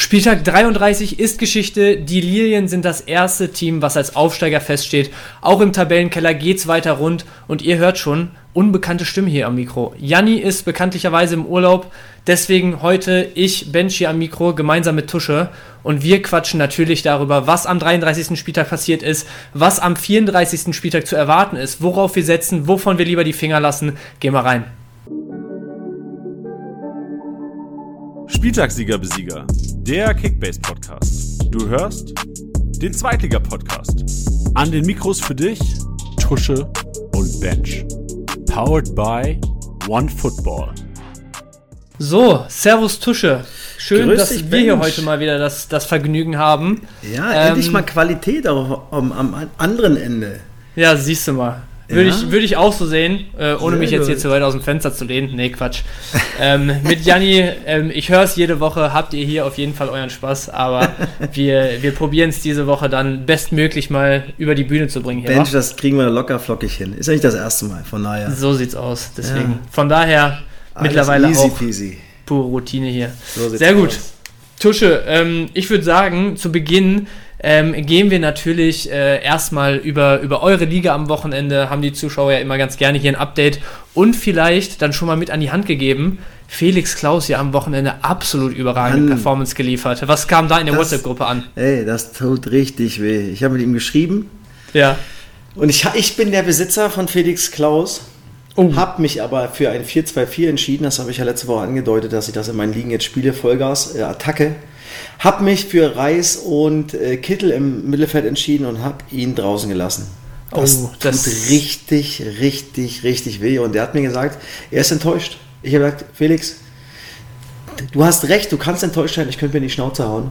Spieltag 33 ist Geschichte. Die Lilien sind das erste Team, was als Aufsteiger feststeht. Auch im Tabellenkeller geht's weiter rund und ihr hört schon, unbekannte Stimme hier am Mikro. Janni ist bekanntlicherweise im Urlaub, deswegen heute ich, hier am Mikro, gemeinsam mit Tusche und wir quatschen natürlich darüber, was am 33. Spieltag passiert ist, was am 34. Spieltag zu erwarten ist, worauf wir setzen, wovon wir lieber die Finger lassen. Gehen wir rein. Spieltagssieger Besieger, der Kickbase Podcast. Du hörst den Zweitliga Podcast. An den Mikros für dich Tusche und Bench. Powered by One Football. So, Servus Tusche. Schön, Grüß dass dich, wir hier heute mal wieder das, das Vergnügen haben. Ja, Ähm, endlich mal Qualität auch am, am anderen Ende. Ja, siehst du mal. Würde, Ja. ich, würde ich auch so sehen, äh, ohne Sehr mich jetzt hier zu weit aus dem Fenster zu lehnen. Nee, Quatsch. ähm, mit Janni, ähm, ich höre es jede Woche, habt ihr hier auf jeden Fall euren Spaß, aber wir, wir probieren es diese Woche dann bestmöglich mal über die Bühne zu bringen. Hier, wa? das kriegen wir locker flockig hin. Ist ja nicht das erste Mal, von daher. So sieht's aus. Deswegen. Ja. Von daher Alles mittlerweile easy auch peasy. pure Routine hier. So sieht's Sehr gut. aus. Tusche, ähm, ich würde sagen, zu Beginn ähm, gehen wir natürlich äh, erstmal über, über eure Liga am Wochenende, haben die Zuschauer ja immer ganz gerne hier ein Update und vielleicht dann schon mal mit an die Hand gegeben. Felix Klaus ja am Wochenende absolut überragende Mann. Performance geliefert. Was kam da in der WhatsApp-Gruppe an? Ey, das tut richtig weh. Ich habe mit ihm geschrieben Ja. und ich, ich bin der Besitzer von Felix Klaus. Oh. Hab mich aber für ein 4-2-4 entschieden. Das habe ich ja letzte Woche angedeutet, dass ich das in meinen Ligen jetzt spiele. Vollgas, äh, Attacke. Hab mich für Reis und äh, Kittel im Mittelfeld entschieden und hab ihn draußen gelassen. Das, Oh, das- tut richtig, richtig, richtig weh. Und der hat mir gesagt, er ist enttäuscht. Ich habe gesagt, Felix, du hast recht, du kannst enttäuscht sein, ich könnte mir in die Schnauze hauen.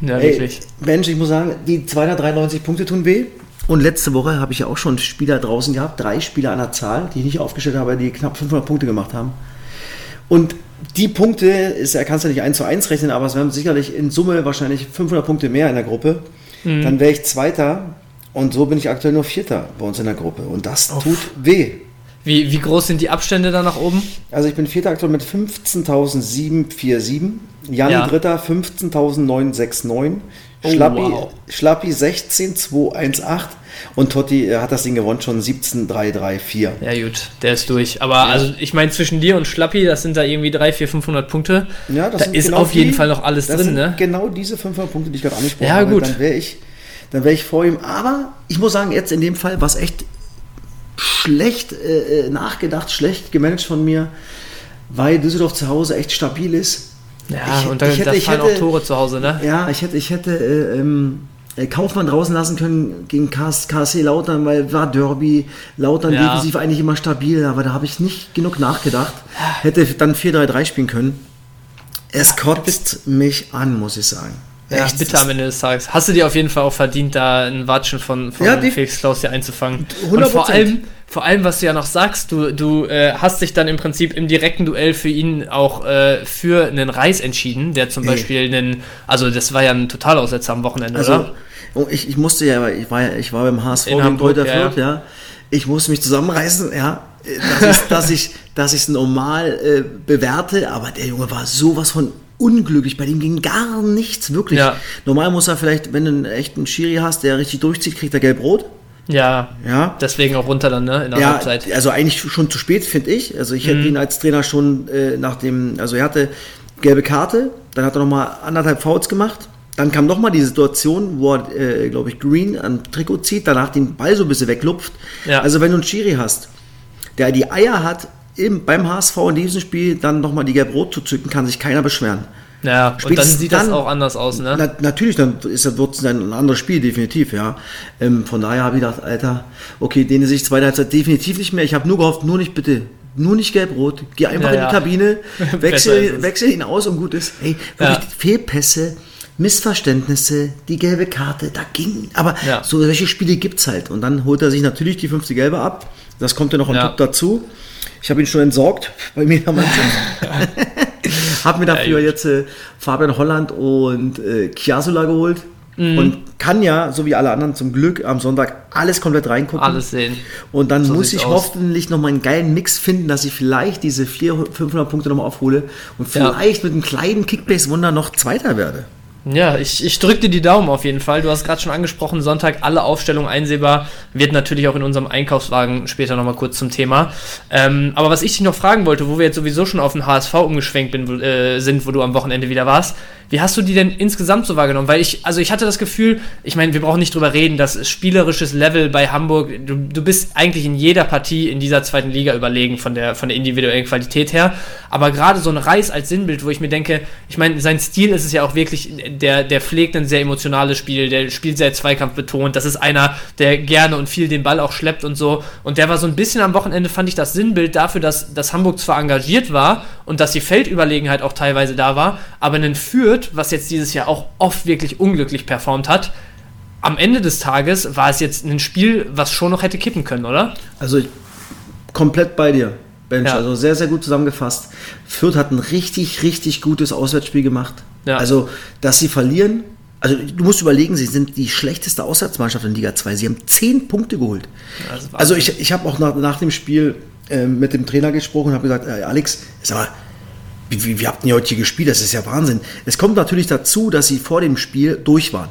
Ja, Ey, wirklich. Mensch, ich muss sagen, die 293 Punkte tun weh. Und letzte Woche habe ich ja auch schon Spieler draußen gehabt, drei Spieler an der Zahl, die ich nicht aufgestellt habe, die knapp 500 Punkte gemacht haben. Und die Punkte, ist, er kannst ja nicht 1 zu 1 rechnen, aber es wären sicherlich in Summe wahrscheinlich 500 Punkte mehr in der Gruppe. Mhm. Dann wäre ich Zweiter und so bin ich aktuell nur Vierter bei uns in der Gruppe. Und das Uff. tut weh. Wie, wie groß sind die Abstände da nach oben? Also ich bin Vierter aktuell mit 15.747, Janni Ja. Dritter 15.969, Oh, Schlappi, wow. Schlappi 16.218 und Totti äh, hat das Ding gewonnen schon 17.334. Ja, gut, der ist durch. Aber also, ich meine, zwischen dir und Schlappi, das sind da irgendwie 300, 400, 500 Punkte. Ja, das da ist genau auf jeden die- Fall noch alles drin, ne? Genau diese 500 Punkte, die ich gerade angesprochen Ja, habe, gut. dann wäre ich, dann wäre ich vor ihm. Aber ich muss sagen, jetzt in dem Fall war es echt schlecht äh, äh, nachgedacht, schlecht gemanagt von mir, weil Düsseldorf zu Hause echt stabil ist. Ja, Ich- und da, ich hätte- da fallen hätte- auch Tore zu Hause, ne? Ja, ich hätte, ich hätte äh, ähm, äh, Kaufmann draußen lassen können gegen KS, KSC Lautern, weil war Derby, Lautern Ja. defensiv eigentlich immer stabil, aber da habe ich nicht genug nachgedacht. Hätte dann 4-3-3 spielen können. Es kotzt mich an, muss ich sagen. Ja, Echt, bitter am Ende des Tages. Hast du dir auf jeden Fall auch verdient, da ein Watschen von, von Ja, Felix Klaus hier einzufangen. 100%. Und vor allem, vor allem, was du ja noch sagst, du, du äh, hast dich dann im Prinzip im direkten Duell für ihn auch äh, für einen Reis entschieden, der zum. Beispiel einen, also das war ja ein Totalaussetzer am Wochenende, Also, oder? oh, ich, ich musste ja, ich war ja, ich war beim HSV In Hamburg, ja, Fürth, ja. Ich musste mich zusammenreißen, ja, dass ich, dass ich, dass ich es normal äh, bewerte, aber der Junge war sowas von unglücklich. Bei dem ging gar nichts, wirklich. Ja. Normal muss er vielleicht, wenn du einen echten Schiri hast, der richtig durchzieht, kriegt er gelb-rot. Ja, Ja. deswegen auch runter dann, ne? In der Ja, Halbzeit. also eigentlich schon zu spät, finde ich. Also ich Mhm. hätte ihn als Trainer schon äh, nach dem, also er hatte gelbe Karte, dann hat er nochmal anderthalb Fouls gemacht. Dann kam nochmal die Situation, wo er, äh, glaube ich, Green am Trikot zieht, danach den Ball so ein bisschen weglupft. Ja. Also wenn du einen Schiri hast, der die Eier hat, im, beim HSV in diesem Spiel dann nochmal die gelb-rot zu zücken, kann sich keiner beschweren. Ja, und dann sieht das dann- auch anders aus, ne? Na, natürlich, dann ist wird es ein anderes Spiel, definitiv, ja. Ähm, von daher habe ich gedacht, Alter, okay, den sehe ich zweite Halbzeit definitiv nicht mehr. Ich habe nur gehofft, nur nicht bitte, nur nicht gelb-rot. Geh einfach Ja, in die ja. Kabine, wechsel, wechsel ihn aus und gut ist. Hey, wirklich Ja. Fehlpässe, Missverständnisse, die gelbe Karte, da ging. Aber Ja. so solche Spiele gibt es halt. Und dann holt er sich natürlich die fünfte Gelbe ab. Das kommt ja noch on Ja. top dazu. Ich habe ihn schon entsorgt bei mir in der Mannschaft. Habe mir dafür gut. jetzt äh, Fabian Holland und äh, Chiasola geholt. Mhm. Und kann ja, so wie alle anderen zum Glück, am Sonntag alles komplett reingucken. Alles sehen. Und dann so muss ich aus. hoffentlich nochmal einen geilen Mix finden, dass ich vielleicht diese 400, 500 Punkte nochmal aufhole und vielleicht ja. mit einem kleinen Kickbase-Wunder noch Zweiter werde. Ja, ich, ich drücke dir die Daumen auf jeden Fall. Du hast gerade schon angesprochen, Sonntag alle Aufstellungen einsehbar. Wird natürlich auch in unserem Einkaufswagen später nochmal kurz zum Thema. Ähm, aber was ich dich noch fragen wollte, wo wir jetzt sowieso schon auf den HSV umgeschwenkt bin, äh, sind, wo du am Wochenende wieder warst, wie hast du die denn insgesamt so wahrgenommen? Weil ich, also ich hatte das Gefühl, ich meine, wir brauchen nicht drüber reden, das spielerisches Level bei Hamburg, du, du bist eigentlich in jeder Partie in dieser zweiten Liga überlegen von der, von der individuellen Qualität her. Aber gerade so ein Reis als Sinnbild, wo ich mir denke, ich meine, sein Stil ist es ja auch wirklich, der, der pflegt ein sehr emotionales Spiel, der spielt sehr zweikampfbetont. Das ist einer, der gerne und viel den Ball auch schleppt und so. Und der war so ein bisschen am Wochenende, fand ich das Sinnbild dafür, dass, dass Hamburg zwar engagiert war und dass die Feldüberlegenheit auch teilweise da war, aber einen Fürth Fürth, was jetzt dieses Jahr auch oft wirklich unglücklich performt hat, am Ende des Tages war es jetzt ein Spiel, was schon noch hätte kippen können, oder? Also komplett bei dir, Bench. Ja. Also sehr, sehr gut zusammengefasst. Fürth hat ein richtig, richtig gutes Auswärtsspiel gemacht. Ja. Also, dass sie verlieren, also du musst überlegen, sie sind die schlechteste Auswärtsmannschaft in Liga 2. Sie haben zehn Punkte geholt. Ja, also ich, ich habe auch nach, nach dem Spiel äh, mit dem Trainer gesprochen und habe gesagt, äh, Alex, sag mal, wie, wie, habt ihr heute hier gespielt? Das ist ja Wahnsinn. Es kommt natürlich dazu, dass sie vor dem Spiel durch waren.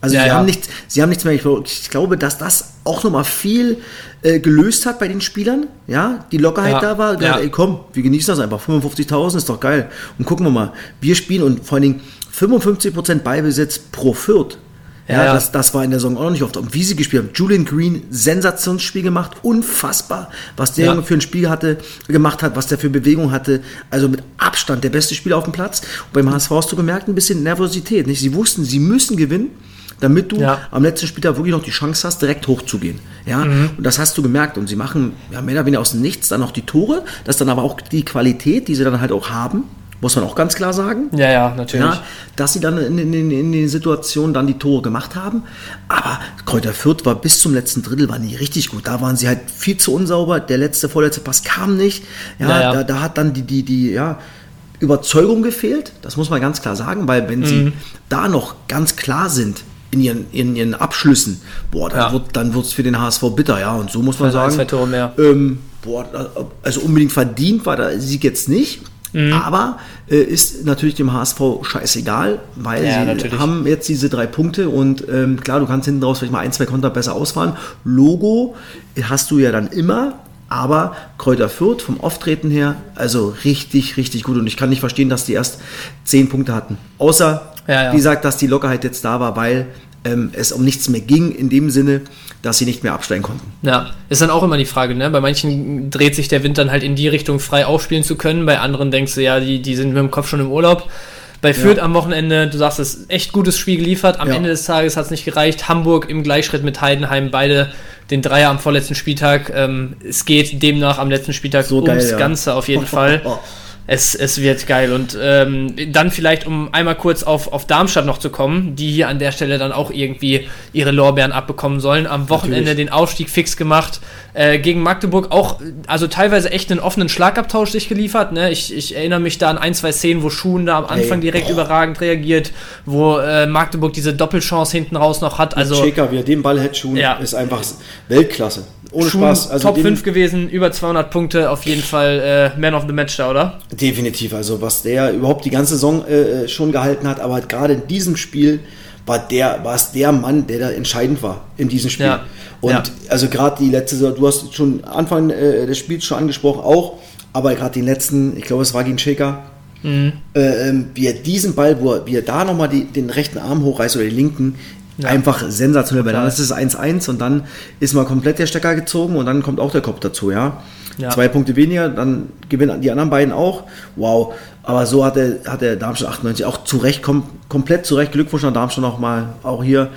Also ja, sie, ja. Haben nichts, sie haben nichts mehr. Ich glaube, dass das auch nochmal viel äh, gelöst hat bei den Spielern. Ja, die Lockerheit ja. da war. Gesagt, ey, komm, wir genießen das einfach. 55.000 ist doch geil. Und gucken wir mal. Wir spielen und vor allen Dingen 55% Beibesitz pro Fürth. Ja, ja, Das, das war in der Saison auch noch nicht oft. Und wie sie gespielt haben, Julian Green, Sensationsspiel gemacht, unfassbar, was der ja. für ein Spiel hatte, gemacht hat, was der für Bewegung hatte. Also mit Abstand der beste Spieler auf dem Platz. Und beim HSV hast du gemerkt, ein bisschen Nervosität. Nicht? Sie wussten, sie müssen gewinnen damit du ja. am letzten Spieltag wirklich noch die Chance hast, direkt hochzugehen. Ja, mhm. und das hast du gemerkt. Und sie machen ja, mehr oder weniger aus dem Nichts dann noch die Tore. Das ist dann aber auch die Qualität, die sie dann halt auch haben muss man auch ganz klar sagen. Ja, ja, natürlich. Ja, dass sie dann in, in, in den Situationen dann die Tore gemacht haben. Aber Kräuter Fürth war bis zum letzten Drittel war nie richtig gut. Da waren sie halt viel zu unsauber. Der letzte, vorletzte Pass kam nicht. Ja, ja, ja. Da, da, hat dann die, die, die, ja, Überzeugung gefehlt. Das muss man ganz klar sagen, weil wenn mhm. sie da noch ganz klar sind, in ihren, in ihren Abschlüssen, boah, dann ja. wird dann wird's für den HSV bitter, ja. Und so muss man also sagen. Zwei Tore mehr. Ähm, boah, also unbedingt verdient war der Sieg jetzt nicht. Mhm. Aber äh, ist natürlich dem HSV scheißegal, weil ja, sie natürlich. haben jetzt diese drei Punkte und ähm, klar, du kannst hinten raus vielleicht mal ein, zwei Konter besser ausfahren. Logo hast du ja dann immer, aber Kräuter Fürth vom Auftreten her, also richtig, richtig gut. Und ich kann nicht verstehen, dass die erst zehn Punkte hatten. Außer, ja, ja. wie gesagt, dass die Lockerheit jetzt da war, weil ähm, es um nichts mehr ging in dem Sinne, dass sie nicht mehr absteigen konnten. Ja, ist dann auch immer die Frage, ne? Bei manchen dreht sich der Wind dann halt in die Richtung, frei aufspielen zu können, bei anderen denkst du, ja, die, die sind mit dem Kopf schon im Urlaub. Bei Fürth ja. am Wochenende, du sagst, es echt gutes Spiel geliefert. Am ja. Ende des Tages hat es nicht gereicht. Hamburg im Gleichschritt mit Heidenheim, beide den Dreier am vorletzten Spieltag. Ähm, es geht demnach am letzten Spieltag so ums geil, ja. Ganze auf jeden Fall. Es, es wird geil. Und ähm, dann vielleicht, um einmal kurz auf, auf Darmstadt noch zu kommen, die hier an der Stelle dann auch irgendwie ihre Lorbeeren abbekommen sollen. Am Wochenende Natürlich. den Aufstieg fix gemacht. Äh, gegen Magdeburg auch, also teilweise echt einen offenen Schlagabtausch sich geliefert. Ne? Ich, ich erinnere mich da an ein, zwei Szenen, wo Schuhen da am Anfang Ey, direkt boah. überragend reagiert, wo äh, Magdeburg diese Doppelchance hinten raus noch hat. Also, Checker, wie er den Ball hätte, Schuhen, ja. ist einfach Weltklasse. Ohne Schuhen, Spaß. Also Top 5 gewesen, über 200 Punkte, auf jeden Fall äh, Man of the Match da, oder? Definitiv. Also was der überhaupt die ganze Saison äh, äh, schon gehalten hat, aber gerade in diesem Spiel war der, war es der Mann, der da entscheidend war in diesem Spiel. Ja. Und ja. also gerade die letzte Saison, du hast schon Anfang äh, des Spiels schon angesprochen, auch, aber gerade die letzten, ich glaube, es war gegen Shaker, mhm. äh, ähm, wie er diesen Ball, wo er, wie er da nochmal den rechten Arm hochreißt oder den linken, ja. Einfach sensationell, weil dann ist es 1-1 und dann ist mal komplett der Stecker gezogen und dann kommt auch der Kopf dazu, ja. ja. Zwei Punkte weniger, dann gewinnen die anderen beiden auch. Wow. Aber so hat der, hat der Darmstadt 98 auch zurecht, kom komplett zurecht. Glückwunsch an Darmstadt nochmal, auch hier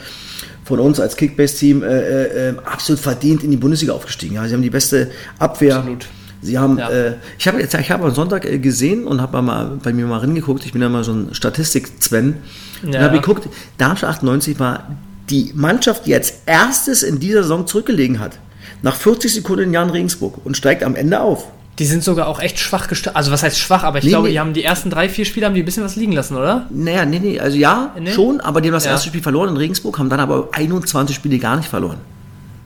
von uns als Kickbase-Team äh, äh, äh, absolut verdient in die Bundesliga aufgestiegen. Ja, sie haben die beste Abwehr. Absolut. Sie haben, ja. äh, ich habe jetzt, ich habe am Sonntag äh, gesehen und habe mal bei mir mal reingeguckt. Ich bin ja mal so ein Statistik-Sven. Ja. Und habe geguckt, Darmstadt 98 war die Mannschaft, die als erstes in dieser Saison zurückgelegen hat. Nach 40 Sekunden in Jan Regensburg und steigt am Ende auf. Die sind sogar auch echt schwach gestartet. Also was heißt schwach, aber ich Nee, glaube, nee. die haben die ersten drei, vier Spiele haben die ein bisschen was liegen lassen, oder? Naja, nee, nee, also ja, Nee? schon, aber die haben das Ja. erste Spiel verloren in Regensburg, haben dann aber 21 Spiele gar nicht verloren.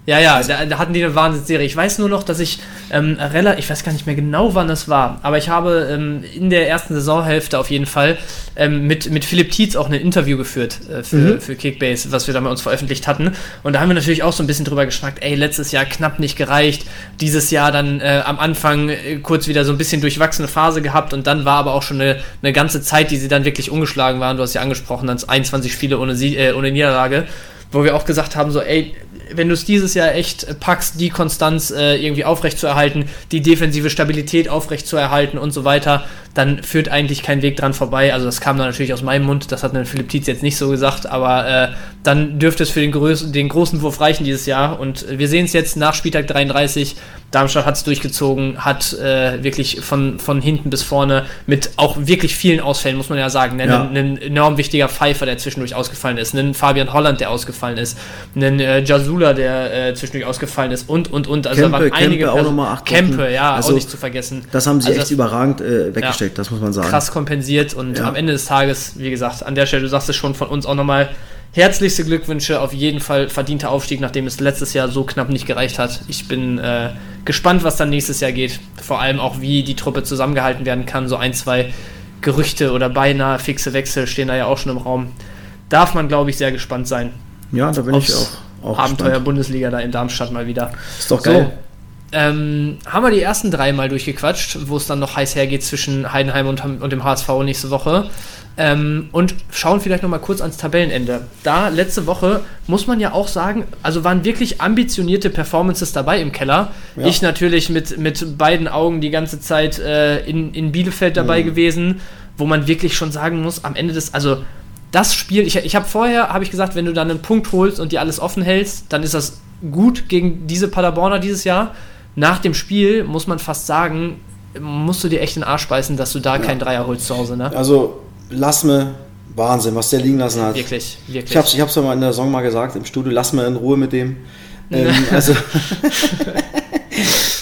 Ja, ja, da, da hatten die eine Wahnsinnsserie. Ich weiß nur noch, dass ich ähm, relativ, ich weiß gar nicht mehr genau, wann das war, aber ich habe ähm, in der ersten Saisonhälfte auf jeden Fall ähm, mit, mit Philipp Tietz auch ein Interview geführt äh, für, für Kickbase, was wir da bei uns veröffentlicht hatten. Und da haben wir natürlich auch so ein bisschen drüber geschnackt, ey, letztes Jahr knapp nicht gereicht, dieses Jahr dann äh, am Anfang äh, kurz wieder so ein bisschen durchwachsene Phase gehabt und dann war aber auch schon eine, eine ganze Zeit, die sie dann wirklich ungeschlagen waren. Du hast ja angesprochen, dann 21 Spiele ohne, Sie äh, ohne Niederlage wo wir auch gesagt haben, so, ey, wenn du es dieses Jahr echt packst, die Konstanz äh, irgendwie aufrechtzuerhalten, die defensive Stabilität aufrechtzuerhalten und so weiter, dann führt eigentlich kein Weg dran vorbei. Also das kam dann natürlich aus meinem Mund, das hat dann Philipp Tietz jetzt nicht so gesagt, aber äh, dann dürfte es für den, größ den großen Wurf reichen dieses Jahr. Und wir sehen es jetzt nach Spieltag 33, Darmstadt hat es durchgezogen, hat äh, wirklich von, von hinten bis vorne mit auch wirklich vielen Ausfällen, muss man ja sagen. Ja. Ein, ein enorm wichtiger Pfeifer, der zwischendurch ausgefallen ist, ein Fabian Holland, der ausgefallen ist, ein äh, Jasula, der äh, zwischendurch ausgefallen ist und, und, und. Also Kempe- da waren einige Kempe auch Perso- noch mal acht Kempe, ja, Also, auch nicht zu vergessen. Das haben sie Also echt überragend äh, weggesteckt, Ja. das muss man sagen. krass kompensiert und Ja. am Ende des Tages, wie gesagt, an der Stelle, du sagst es schon von uns auch nochmal, herzlichste Glückwünsche, auf jeden Fall verdienter Aufstieg, nachdem es letztes Jahr so knapp nicht gereicht hat. Ich bin äh, gespannt, was dann nächstes Jahr geht. Vor allem auch, wie die Truppe zusammengehalten werden kann. So ein, zwei Gerüchte oder beinahe fixe Wechsel stehen da ja auch schon im Raum. Darf man, glaube ich, sehr gespannt sein. Ja, da bin ich auch, auch Abenteuer gespannt. Bundesliga da in Darmstadt mal wieder. Ist doch So, geil. ähm, haben wir die ersten drei mal durchgequatscht, wo es dann noch heiß hergeht zwischen Heidenheim und, und dem HSV nächste Woche. Ähm, und schauen vielleicht noch mal kurz ans Tabellenende. Da letzte Woche muss man ja auch sagen, also waren wirklich ambitionierte Performances dabei im Keller. Ja. Ich natürlich mit, mit beiden Augen die ganze Zeit äh, in, in Bielefeld dabei Mhm. gewesen, wo man wirklich schon sagen muss, am Ende des, also das Spiel, ich, ich habe vorher, habe ich gesagt, wenn du dann einen Punkt holst und dir alles offen hältst, dann ist das gut gegen diese Paderborner dieses Jahr. Nach dem Spiel muss man fast sagen, musst du dir echt den Arsch beißen, dass du da keinen Dreier holst zu Hause, ne? Also, lass mir Wahnsinn, was der liegen lassen hat. Wirklich, wirklich. Ich hab's, ich hab's ja mal in der Song mal gesagt im Studio, lass mal in Ruhe mit dem. Ähm, also,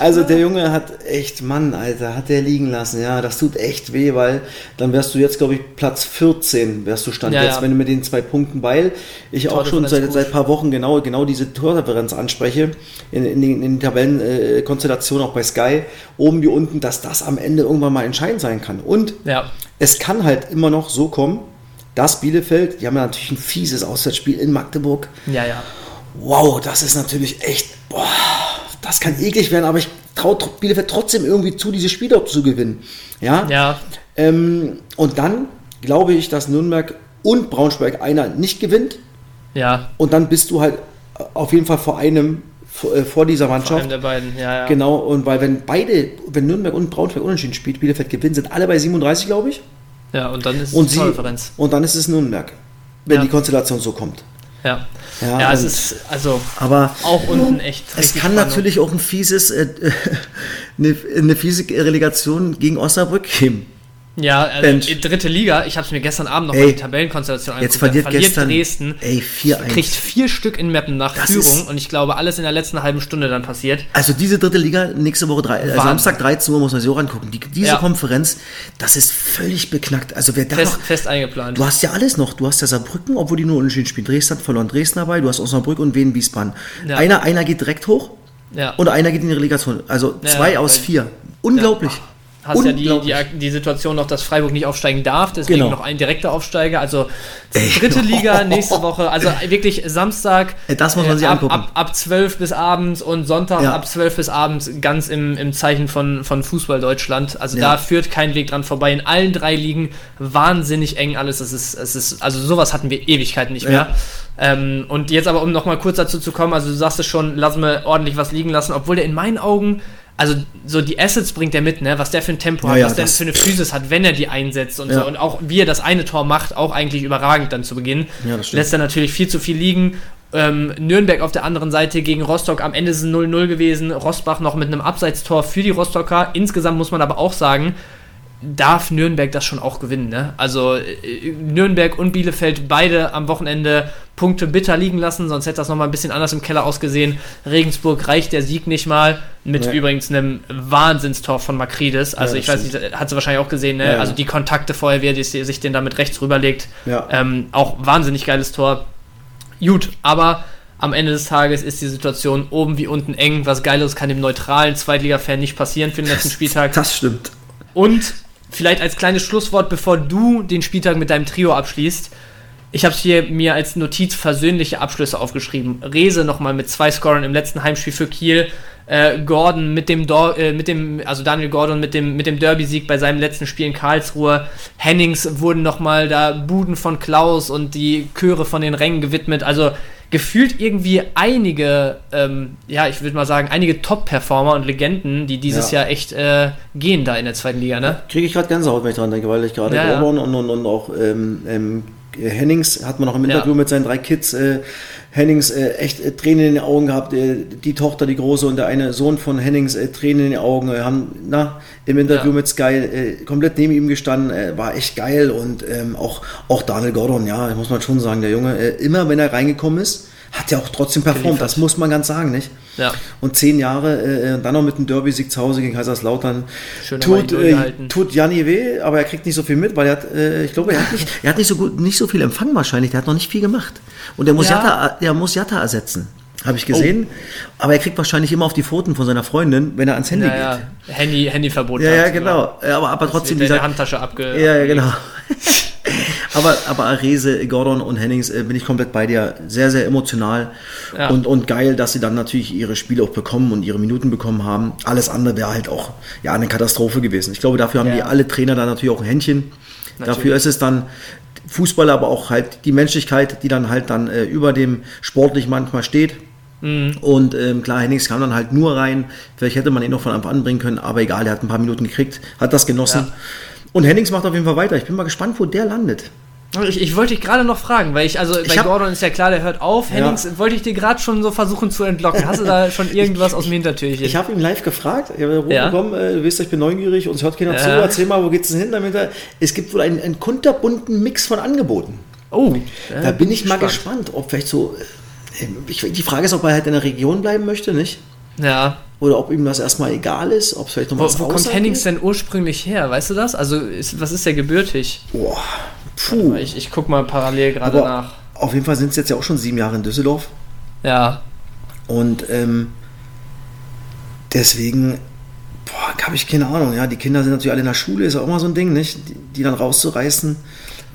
also der Junge hat echt, Mann, Alter, hat der liegen lassen, ja, das tut echt weh, weil dann wärst du jetzt, glaube ich, Platz 14, wärst du Stand Ja, jetzt, ja. wenn du mit den zwei Punkten, weil ich auch schon seit, seit ein paar Wochen genau, genau diese Tordifferenz anspreche, in, in den, in den Tabellenkonstellationen, äh, auch bei Sky, oben wie unten, dass das am Ende irgendwann mal entscheidend sein kann. Und ja, es kann halt immer noch so kommen, dass Bielefeld, die haben ja natürlich ein fieses Auswärtsspiel in Magdeburg. ja, ja. Wow, das ist natürlich echt, boah, das kann eklig werden, aber ich traue Bielefeld trotzdem irgendwie zu, dieses Spiel auch zu gewinnen. Ja. Ja, Ähm, und dann glaube ich, dass Nürnberg und Braunschweig einer nicht gewinnt. ja. Und dann bist du halt auf jeden Fall vor einem, vor, äh, vor dieser Vor einem Mannschaft. der beiden, ja, ja. Genau, und weil wenn beide, wenn Nürnberg und Braunschweig unentschieden spielt, Bielefeld gewinnt, sind alle bei 37, glaube ich. Ja, und dann ist Und, es sie, und dann ist es Nürnberg, wenn Ja. die Konstellation so kommt. Ja. Ja, Ja, es ist also Aber auch unten echt. es kann Spannung. natürlich auch ein fieses, äh, eine, eine fiese Relegation gegen Osnabrück geben. Ja, also Bench. in dritte Liga, ich habe es mir gestern Abend noch Ey, mal die Tabellenkonstellation Jetzt angeguckt, verliert, gestern Dresden, ey, 4-1. kriegt vier Stück in Mappen nach Das Führung und ich glaube, alles in der letzten halben Stunde dann passiert. Also diese dritte Liga, nächste Woche, drei, äh, Wahnsinn. Samstag 13 Uhr muss man sich auch angucken. Die, diese Ja. Konferenz, das ist völlig beknackt. Also wer da Fest, noch, fest eingeplant. du hast ja alles noch. Du hast ja Saarbrücken, obwohl die nur unentschieden spielen. Dresden hat verloren, Dresden dabei, du hast Osnabrück und Wien Wiesbaden. Ja. Einer, einer geht direkt hoch Ja. und einer geht in die Relegation. Also zwei aus vier. Unglaublich. Hast ja die, die, die Situation noch, dass Freiburg nicht aufsteigen darf, deswegen Genau. noch ein direkter Aufsteiger. Also dritte Liga nächste Woche, also wirklich Samstag. Das muss man sich ab, angucken. Ab, ab 12 bis abends und Sonntag Ja. ab 12 bis abends ganz im, im Zeichen von, von Fußball Deutschland. Also Ja. da führt kein Weg dran vorbei. In allen drei Ligen wahnsinnig eng alles. Es ist, es ist, also sowas hatten wir Ewigkeiten nicht Ja. mehr. Ähm, und jetzt aber, um nochmal kurz dazu zu kommen, also du sagst es schon, lass mir ordentlich was liegen lassen, obwohl der in meinen Augen, also so die Assets bringt er mit, ne? was der für ein Tempo Ja, hat, ja, was der für eine Physis hat, wenn er die einsetzt und Ja. so. Und auch wie er das eine Tor macht, auch eigentlich überragend dann zu Beginn. Ja, das. Lässt er natürlich viel zu viel liegen. Ähm, Nürnberg auf der anderen Seite gegen Rostock, am Ende ist es 0-0 gewesen. Rosbach noch mit einem Abseitstor für die Rostocker. Insgesamt muss man aber auch sagen, darf Nürnberg das schon auch gewinnen. Ne? Also äh, Nürnberg und Bielefeld beide am Wochenende Punkte bitter liegen lassen, sonst hätte das nochmal ein bisschen anders im Keller ausgesehen. Regensburg reicht der Sieg nicht mal, mit Ja. übrigens einem Wahnsinnstor von Makridis. Also Ja, ich weiß nicht, hat sie wahrscheinlich auch gesehen, ne? Ja. Also die Kontakte vorher, wie er die- sich den da mit rechts rüberlegt. Ja. Ähm, auch wahnsinnig geiles Tor. Gut, aber am Ende des Tages ist die Situation oben wie unten eng. Was Geiles kann dem neutralen Zweitliga-Fan nicht passieren für den letzten Spieltag. Das stimmt. Und vielleicht als kleines Schlusswort, bevor du den Spieltag mit deinem Trio abschließt. Ich habe hier mir als Notiz versöhnliche Abschlüsse aufgeschrieben. Rese nochmal mit zwei Scorern im letzten Heimspiel für Kiel. Äh, Gordon mit dem, Dor äh, mit dem, also Daniel Gordon mit dem, mit dem Derby-Sieg bei seinem letzten Spiel in Karlsruhe. Hennings wurden nochmal da Buden von Klaus und die Chöre von den Rängen gewidmet. Also gefühlt irgendwie einige, ähm, ja, ich würde mal sagen, einige Top-Performer und Legenden, die dieses Ja. Jahr echt äh, gehen da in der zweiten Liga, ne? Kriege ich gerade Gänsehaut, wenn ich dran denke, weil ich gerade Ja, ja. Und, und, und auch ähm, ähm, Hennings hat man auch im. Interview mit seinen drei Kids. Äh, Hennings äh, echt äh, Tränen in den Augen gehabt, äh, die Tochter, die große und der eine Sohn von Hennings äh, Tränen in den Augen, haben na, im Interview Ja. mit Sky äh, komplett neben ihm gestanden, äh, war echt geil und ähm, auch, auch Daniel Gordon, ja, muss man schon sagen, der Junge, äh, immer wenn er reingekommen ist, hat er auch trotzdem performt, das muss man ganz sagen, nicht? Ja. Und zehn Jahre, äh, dann noch mit einem Derby-Sieg zu Hause gegen Kaiserslautern. Schön tut, äh, tut Janni weh, aber er kriegt nicht so viel mit, weil er hat, äh, ich glaube, er hat nicht, er hat nicht so gut, nicht so viel Empfang wahrscheinlich, der hat noch nicht viel gemacht. Und der muss Ja. Jatta, der muss Jatta ersetzen. Habe ich gesehen. Aber er kriegt wahrscheinlich immer auf die Pfoten von seiner Freundin, wenn er ans Handy Ja, ja. Handy, Handyverbot. geht. Ja, ja, genau. Ja, Aber, aber Trotzdem in der dieser, Handtasche abge. ja, ja, genau. aber, aber Arese, Gordon und Hennings äh, bin ich komplett bei dir. Sehr, sehr emotional Ja. und, und geil, dass sie dann natürlich ihre Spiele auch bekommen und ihre Minuten bekommen haben. Alles andere wäre halt auch ja, eine Katastrophe gewesen. Ich glaube, dafür haben Ja. die alle Trainer da natürlich auch ein Händchen. Natürlich. Dafür ist es dann Fußball, aber auch halt die Menschlichkeit, die dann halt dann äh, über dem sportlich manchmal steht. Mhm. Und ähm, klar, Hennings kam dann halt nur rein. Vielleicht hätte man ihn noch von Anfang an bringen können, aber egal, er hat ein paar Minuten gekriegt, hat das genossen. Ja. Und Hennings macht auf jeden Fall weiter. Ich bin mal gespannt, wo der landet. Ich, ich wollte dich gerade noch fragen, weil ich, also bei hab- Gordon ist ja klar, der hört auf. Ja. Hennings wollte ich dir gerade schon so versuchen zu entlocken. Hast du da schon irgendwas aus dem Hintertürchen? Ich habe ihn live gefragt. Ich habe Ja. komm, äh, du weißt, ich bin neugierig, uns hört keiner zu. Ja. Erzähl mal, wo geht's denn hin? Damit es gibt wohl einen, einen kunterbunten Mix von Angeboten. oh, Da bin ich mal gespannt, ob vielleicht so. äh, Ich, die Frage ist, ob er halt in der Region bleiben möchte, nicht? Ja. Oder ob ihm das erstmal egal ist, ob es vielleicht noch Wo, was wo kommt Hennings denn ursprünglich her? Weißt du das? Also, ist, was ist der gebürtig? Boah, puh. Ich, ich guck mal parallel gerade nach. auf jeden Fall sind es jetzt ja auch schon sieben Jahre in Düsseldorf. Ja. Und ähm, deswegen, boah, habe ich keine Ahnung. Ja, die Kinder sind natürlich alle in der Schule, ist auch mal so ein Ding, nicht? Die, die dann rauszureißen,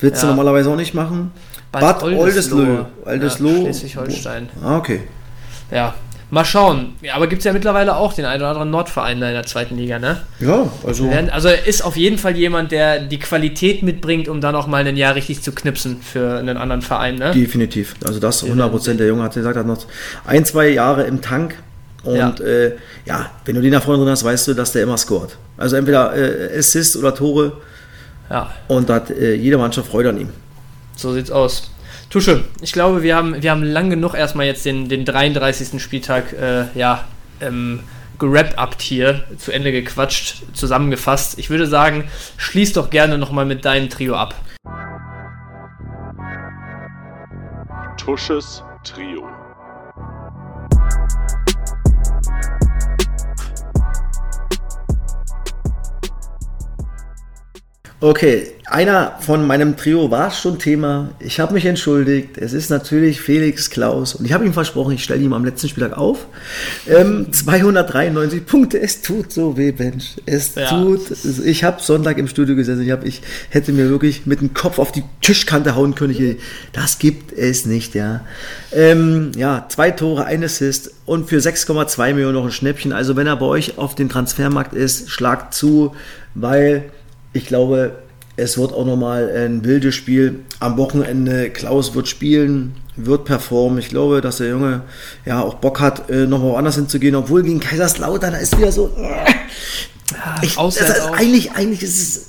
willst Ja. du normalerweise auch nicht machen. Bad Bad Oldesloe. Oldesloe. Oldesloe. Ja, Schleswig-Holstein. Ah, okay. Ja. Mal schauen. Ja, aber gibt es ja mittlerweile auch den einen oder anderen Nordverein in der zweiten Liga, ne? Ja, also. Also er ist auf jeden Fall jemand, der die Qualität mitbringt, um dann auch mal ein Jahr richtig zu knipsen für einen anderen Verein, ne? Definitiv. Also das 100 Prozent. Der Junge hat gesagt, er hat noch ein, zwei Jahre im Tank. Und Ja. ja, äh, ja wenn du den da vorne drin hast, weißt du, dass der immer scoret. Also entweder äh, Assist oder Tore. Ja, Und da hat äh, jede Mannschaft Freude an ihm. so sieht's aus. Tusche, ich glaube, wir haben, wir haben lang genug erstmal jetzt den, den 33. Spieltag äh, ja, ähm, gerappt hier, zu Ende gequatscht, zusammengefasst. Ich würde sagen, schließ doch gerne nochmal mit deinem Trio ab. Tusches Trio. Okay, einer von meinem Trio war schon Thema. Ich habe mich entschuldigt. Es ist natürlich Felix Klaus. Und ich habe ihm versprochen, ich stelle ihm am letzten Spieltag auf. Ähm, 293 Punkte. Es tut so weh, Mensch. Es Ja. tut. Ich habe Sonntag im Studio gesessen. Ich, hab, ich hätte mir wirklich mit dem Kopf auf die Tischkante hauen können. Ich, das gibt es nicht, ja. Ähm, ja, zwei Tore, ein Assist und für 6,2 Millionen noch ein Schnäppchen. Also wenn er bei euch auf dem Transfermarkt ist, schlagt zu, weil ich glaube, es wird auch nochmal ein wildes Spiel. Am Wochenende, Klaus wird spielen, wird performen. Ich glaube, dass der Junge ja auch Bock hat, äh, nochmal woanders hinzugehen, obwohl gegen Kaiserslautern, da ist wieder so. Ich, das auch. eigentlich, eigentlich ist es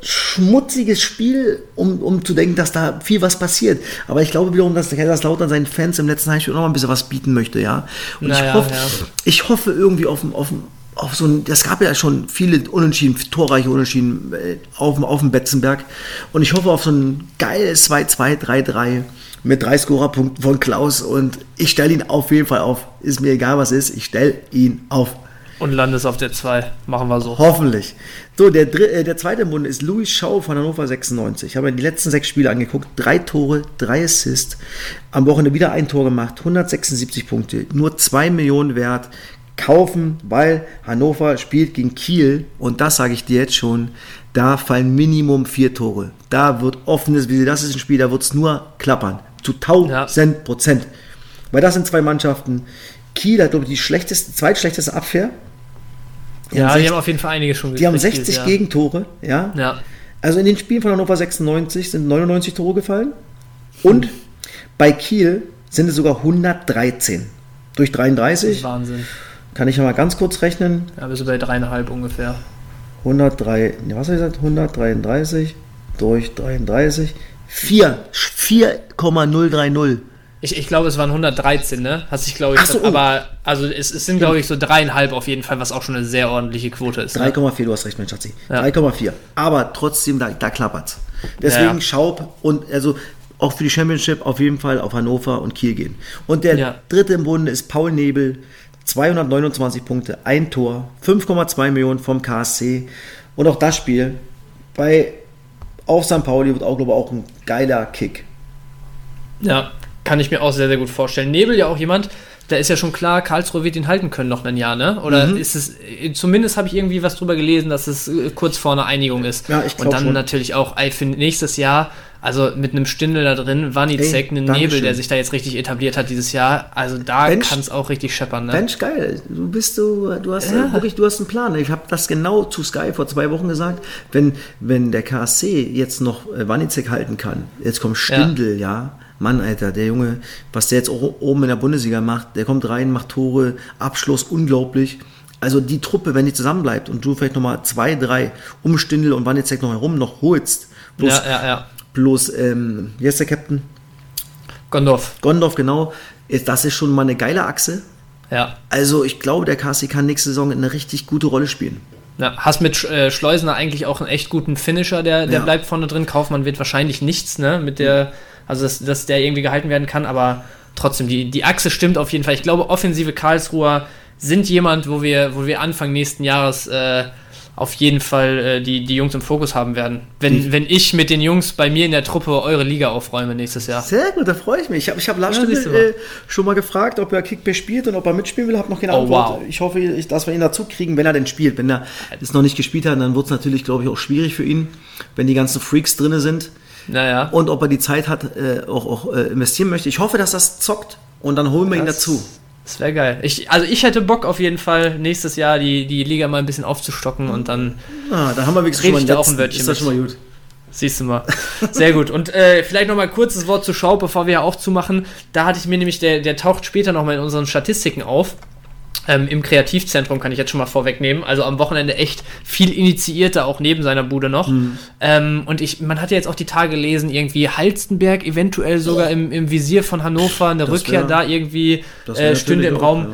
schmutziges Spiel, um, um zu denken, dass da viel was passiert. Aber ich glaube wiederum, dass der Kaiserslautern seinen Fans im letzten Heimspiel noch mal ein bisschen was bieten möchte, ja. Und Naja, ich, hoffe, ja. ich hoffe irgendwie auf, auf, ein- auf so ein, es gab ja schon viele Unentschieden, torreiche Unentschieden äh, auf, auf dem Betzenberg. Und ich hoffe auf so ein geiles 2-2, 3-3 mit drei Scorerpunkten von Klaus. Und ich stelle ihn auf jeden Fall auf. Ist mir egal, was ist. Ich stelle ihn auf. Und landest auf der 2. Machen wir so. Hoffentlich. So, der, äh, der zweite im Bunde ist Louis Schau von Hannover 96. Ich habe mir die letzten sechs Spiele angeguckt. Drei Tore, drei Assists. Am Wochenende wieder ein Tor gemacht. 176 Punkte. Nur 2 Millionen wert. Kaufen, weil Hannover spielt gegen Kiel. Und das sage ich dir jetzt schon. Da fallen Minimum vier Tore. Da wird offenes Visier. Das ist ein Spiel, da wird es nur klappern. Zu 1000 Prozent. Weil das sind zwei Mannschaften. Kiel hat, glaube ich, die schlechteste, zweitschlechteste Abwehr. Die Ja, haben die 60 haben auf jeden Fall einige schon die haben gekriegt 60 dieses Jahr. Gegentore, ja. Ja. Also in den Spielen von Hannover 96 sind 99 Tore gefallen. Und bei Kiel sind es sogar 113. Durch Das ist 33 Wahnsinn. Kann ich ja mal ganz kurz rechnen. Ja, bist du bei dreieinhalb ungefähr. 103, ne, was habe ich gesagt? 133 durch 33. 4, 4,030. Ich, ich glaube, es waren 113, ne? Hast dich, glaube ich, so, oh. aber also es, es sind, glaube ich, so dreieinhalb auf jeden Fall, was auch schon eine sehr ordentliche Quote ist. Ne? 3,4, du hast recht, mein Schatzi. Ja. 3,4. Aber trotzdem, da, da klappert's. Deswegen Ja. Schaub und also auch für die Championship auf jeden Fall auf Hannover und Kiel gehen. Und der Ja. dritte im Bunde ist Paul Nebel. 229 Punkte, ein Tor, 5,2 Millionen vom KSC. Und auch das Spiel bei auf St. Pauli wird auch, glaube ich, auch ein geiler Kick. Ja, kann ich mir auch sehr, sehr gut vorstellen. Nebel ja auch jemand, da ist ja schon klar, Karlsruhe wird ihn halten können noch ein Jahr, ne? Oder Mhm. ist es, zumindest habe ich irgendwie was drüber gelesen, dass es äh, kurz vor einer Einigung ist. Ja, ich Und dann schon. natürlich auch ey, für nächstes Jahr, also mit einem Stindel da drin, Wanizek, einen. Nebel, der sich da jetzt richtig etabliert hat dieses Jahr. Also da kann es auch richtig scheppern, ne? Mensch, geil. Du bist so, du hast Ja. äh, wirklich, du hast einen Plan. Ich habe das genau zu Sky vor zwei Wochen gesagt. Wenn, wenn der KSC jetzt noch äh, Wanizek halten kann, jetzt kommt Stindl, ja. Mann, Alter, der Junge, was der jetzt auch oben in der Bundesliga macht, der kommt rein, macht Tore, Abschluss, unglaublich. Also die Truppe, wenn die zusammenbleibt und du vielleicht nochmal zwei, drei um Stindl und Wanizek noch herum noch holst, bloß, Ja, ja, ja. Bloß ähm, wie heißt der Captain? Gondorf, Gondorf, genau. Ist- Das ist schon mal eine geile Achse. ja. Also ich glaube, der KSC kann nächste Saison eine richtig gute Rolle spielen. Ja, hast mit äh, Schleusener eigentlich auch einen echt guten Finisher, der, der Ja. bleibt vorne drin. Kaufmann wird wahrscheinlich nichts, ne? Mit der, also dass, dass der irgendwie gehalten werden kann, aber trotzdem, die, die Achse stimmt auf jeden Fall. Ich glaube, offensive Karlsruher sind jemand, wo wir, wo wir Anfang nächsten Jahres äh, auf jeden Fall äh, die, die Jungs im Fokus haben werden. Wenn, wenn ich mit den Jungs bei mir in der Truppe eure Liga aufräume nächstes Jahr. Sehr gut, da freue ich mich. Ich habe ich hab Lars Ja, äh, schon mal gefragt, ob er Kickback spielt und ob er mitspielen will. Habe noch keine Oh, Antwort. wow. Ich hoffe, ich, dass wir ihn dazu kriegen, wenn er denn spielt. Wenn er es noch nicht gespielt hat, dann wird es natürlich, glaube ich, auch schwierig für ihn, wenn die ganzen Freaks drin sind. Naja. Und ob er die Zeit hat, äh, auch, auch äh, investieren möchte. Ich hoffe, dass das zockt und dann holen wir ihn dazu. Das wäre geil. Ich, also ich hätte Bock auf jeden Fall nächstes Jahr die, die Liga mal ein bisschen aufzustocken und dann Ah, da haben wir Red schon mal da auch ein. Wörtchen Ist das schon mal gut. Siehst du mal. Sehr gut. Und äh, vielleicht noch mal ein kurzes Wort zu Schau, bevor wir ja aufzumachen. Da hatte ich mir nämlich, der, der taucht später noch mal in unseren Statistiken auf. Ähm, Im Kreativzentrum kann ich jetzt schon mal vorwegnehmen. Also am Wochenende echt viel initiierter, auch neben seiner Bude noch. Mhm. Ähm, und ich, man hat ja jetzt auch die Tage gelesen, irgendwie Halstenberg, eventuell sogar im, im Visier von Hannover, eine Das Rückkehr wär- da irgendwie äh, stünde im natürlich auch, Raum.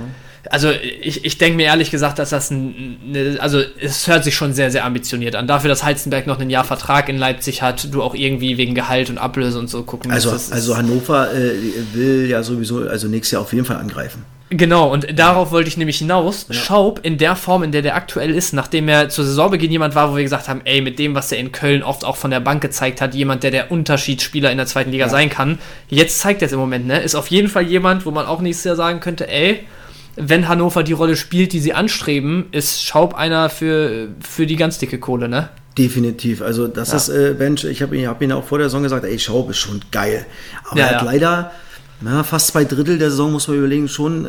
Also ich, ich denke mir ehrlich gesagt, dass das ein, eine, also es hört sich schon sehr, sehr ambitioniert an. Dafür, dass Heizenberg noch ein Jahr Vertrag in Leipzig hat, du auch irgendwie wegen Gehalt und Ablöse und so gucken Also, musst. Also ist- Hannover äh, will ja sowieso, also nächstes Jahr auf jeden Fall angreifen. Genau, und darauf wollte ich nämlich hinaus. Schaub in der Form, in der der aktuell ist, nachdem er zu Saisonbeginn jemand war, wo wir gesagt haben, ey, mit dem, was er in Köln oft auch von der Bank gezeigt hat, jemand, der der Unterschiedsspieler in der zweiten Liga Ja. sein kann. Jetzt zeigt er es im Moment, ne? Ist auf jeden Fall jemand, wo man auch nächstes Jahr sagen könnte, ey, wenn Hannover die Rolle spielt, die sie anstreben, ist Schaub einer für, für die ganz dicke Kohle, ne? Definitiv. Also das Ja. ist äh, Bench. Ich habe ihn, hab ihn auch vor der Saison gesagt, ey, Schaub ist schon geil. Aber Ja, er hat ja. leider na, fast zwei Drittel der Saison, muss man überlegen, schon äh,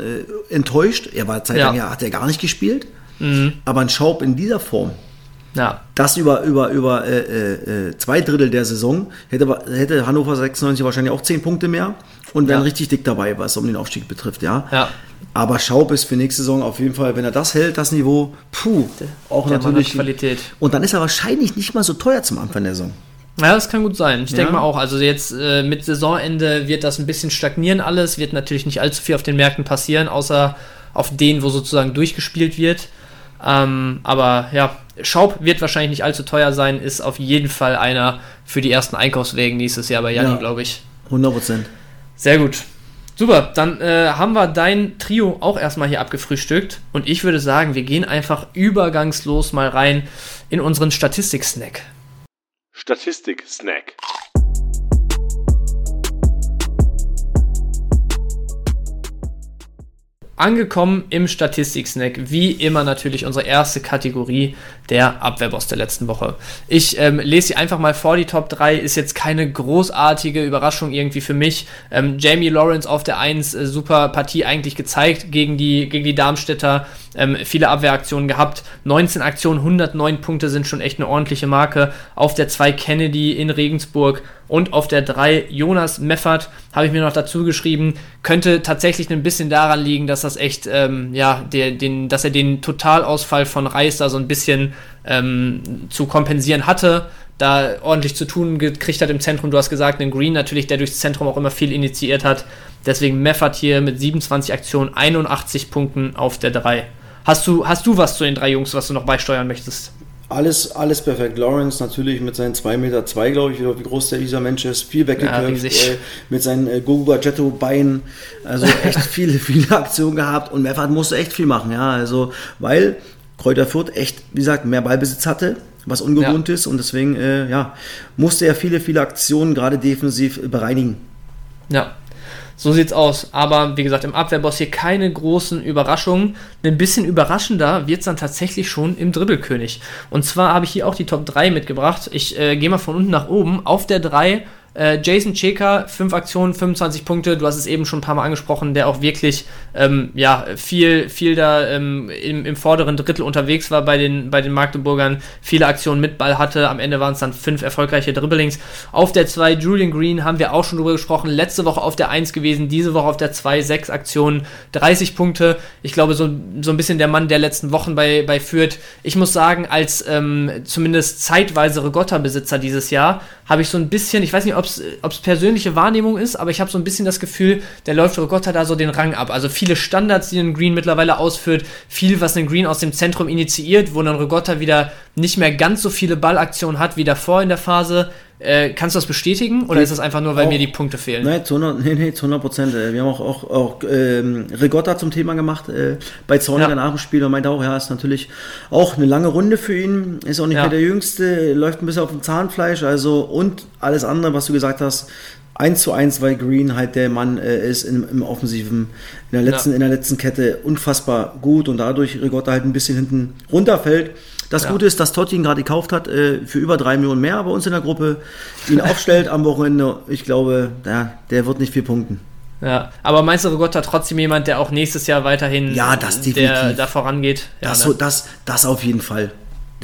enttäuscht. Er war zeitlang, Ja. ja. hat er gar nicht gespielt. Mhm. Aber ein Schaub in dieser Form, Ja. das über, über, über äh, äh, äh, zwei Drittel der Saison, hätte, hätte Hannover 96 wahrscheinlich auch zehn Punkte mehr und wären Ja. richtig dick dabei, was um den Aufstieg betrifft, ja. Ja. Aber Schaub ist für nächste Saison auf jeden Fall, wenn er das hält, das Niveau, puh, auch Der natürlich. Qualität. Und dann ist er wahrscheinlich nicht mal so teuer zum Anfang der Saison. Ja, das kann gut sein. Ich Ja. denke mal auch. Also jetzt äh, mit Saisonende wird das ein bisschen stagnieren alles, wird natürlich nicht allzu viel auf den Märkten passieren, außer auf denen, wo sozusagen durchgespielt wird. Ähm, aber ja, Schaub wird wahrscheinlich nicht allzu teuer sein, ist auf jeden Fall einer für die ersten Einkaufswegen nächstes Jahr bei Janni, ja, glaube ich. 100 Prozent. Sehr gut. Super, dann äh, haben wir dein Trio auch erstmal hier abgefrühstückt und ich würde sagen, wir gehen einfach übergangslos mal rein in unseren Statistik-Snack. Statistik-Snack. Angekommen im Statistik-Snack, wie immer natürlich unsere erste Kategorie, der Abwehrboss der letzten Woche. Ich ähm, lese sie einfach mal vor, die Top 3, ist jetzt keine großartige Überraschung irgendwie für mich. Ähm, Jamie Lawrence auf der 1, äh, super Partie eigentlich gezeigt gegen die, gegen die Darmstädter, ähm, viele Abwehraktionen gehabt, 19 Aktionen, 109 Punkte sind schon echt eine ordentliche Marke. Auf der 2 Kennedy in Regensburg und auf der 3 Jonas Meffert habe ich mir noch dazu geschrieben, könnte tatsächlich ein bisschen daran liegen, dass das echt, ähm, ja, der, den, dass er den Totalausfall von Reis da so ein bisschen ähm, zu kompensieren hatte, da ordentlich zu tun gekriegt hat im Zentrum. Du hast gesagt, einen Green natürlich, der durchs Zentrum auch immer viel initiiert hat. Deswegen Meffert hier mit 27 Aktionen, 81 Punkten auf der 3. Hast du, hast du was zu den drei Jungs, was du noch beisteuern möchtest? Alles, alles perfekt. Lawrence natürlich mit seinen 2,2 Meter, zwei, glaube ich, wie groß der dieser Mensch ist. Viel weggeköpft, ja, äh, mit seinen äh, Gogo Gadgetto Beinen. Also echt viele, viele Aktionen gehabt. Und Meffert musste echt viel machen, ja. Also, weil Kräuter Fürth echt, wie gesagt, mehr Ballbesitz hatte, was ungewohnt ja. ist. Und deswegen, äh, ja, musste er viele, viele Aktionen gerade defensiv bereinigen. Ja, so sieht's aus. Aber wie gesagt, im Abwehrboss hier keine großen Überraschungen. Ein bisschen überraschender wird's dann tatsächlich schon im Dribbelkönig. Und zwar habe ich hier auch die Top 3 mitgebracht. Ich äh, gehe mal von unten nach oben. Auf der 3 äh, Jason Cheka, 5 Aktionen, 25 Punkte. Du hast es eben schon ein paar Mal angesprochen, der auch wirklich ähm, ja, viel, viel da ähm, im, im, vorderen Drittel unterwegs war bei den, bei den Magdeburgern. Viele Aktionen mit Ball hatte. Am Ende waren es dann fünf erfolgreiche Dribblings. Auf der 2 Julian Green haben wir auch schon drüber gesprochen. Letzte Woche auf der 1 gewesen, diese Woche auf der 2 6 Aktionen, 30 Punkte. Ich glaube, so, so ein bisschen der Mann der letzten Wochen bei, bei Fürth. Ich muss sagen, als ähm, zumindest zeitweise Regotta-Besitzer dieses Jahr, habe ich so ein bisschen, ich weiß nicht, ob es persönliche Wahrnehmung ist, aber ich habe so ein bisschen das Gefühl, der läuft Ricotta da so den Rang ab. Also viele Standards, die ein Green mittlerweile ausführt, viel, was ein Green aus dem Zentrum initiiert, wo dann Ricotta wieder nicht mehr ganz so viele Ballaktionen hat wie davor in der Phase. Äh, kannst du das bestätigen oder ist das einfach nur, weil auch, mir die Punkte fehlen? Nein, zu 100, nee, nee, zu 100 Prozent. Äh, wir haben auch, auch, auch ähm, Rigotta zum Thema gemacht äh, bei Zorniger ja. nach dem Spiel und meinte auch, ja, ist natürlich auch eine lange Runde für ihn. Ist auch nicht ja. mehr der Jüngste, läuft ein bisschen auf dem Zahnfleisch. Also und alles andere, was du gesagt hast, 1 zu 1, weil Green halt der Mann äh, ist im, im Offensiven, in der, letzten, ja. in der letzten Kette unfassbar gut und dadurch Rigotta halt ein bisschen hinten runterfällt. Das ja. Gute ist, dass Totti ihn gerade gekauft hat äh, für über drei Millionen mehr bei uns in der Gruppe, ihn aufstellt am Wochenende. Ich glaube, der, der wird nicht viel punkten. Ja, aber meinst du, Gott hat trotzdem jemand, der auch nächstes Jahr weiterhin ja, das der da vorangeht? Ja, das, ne? so, das, das auf jeden Fall.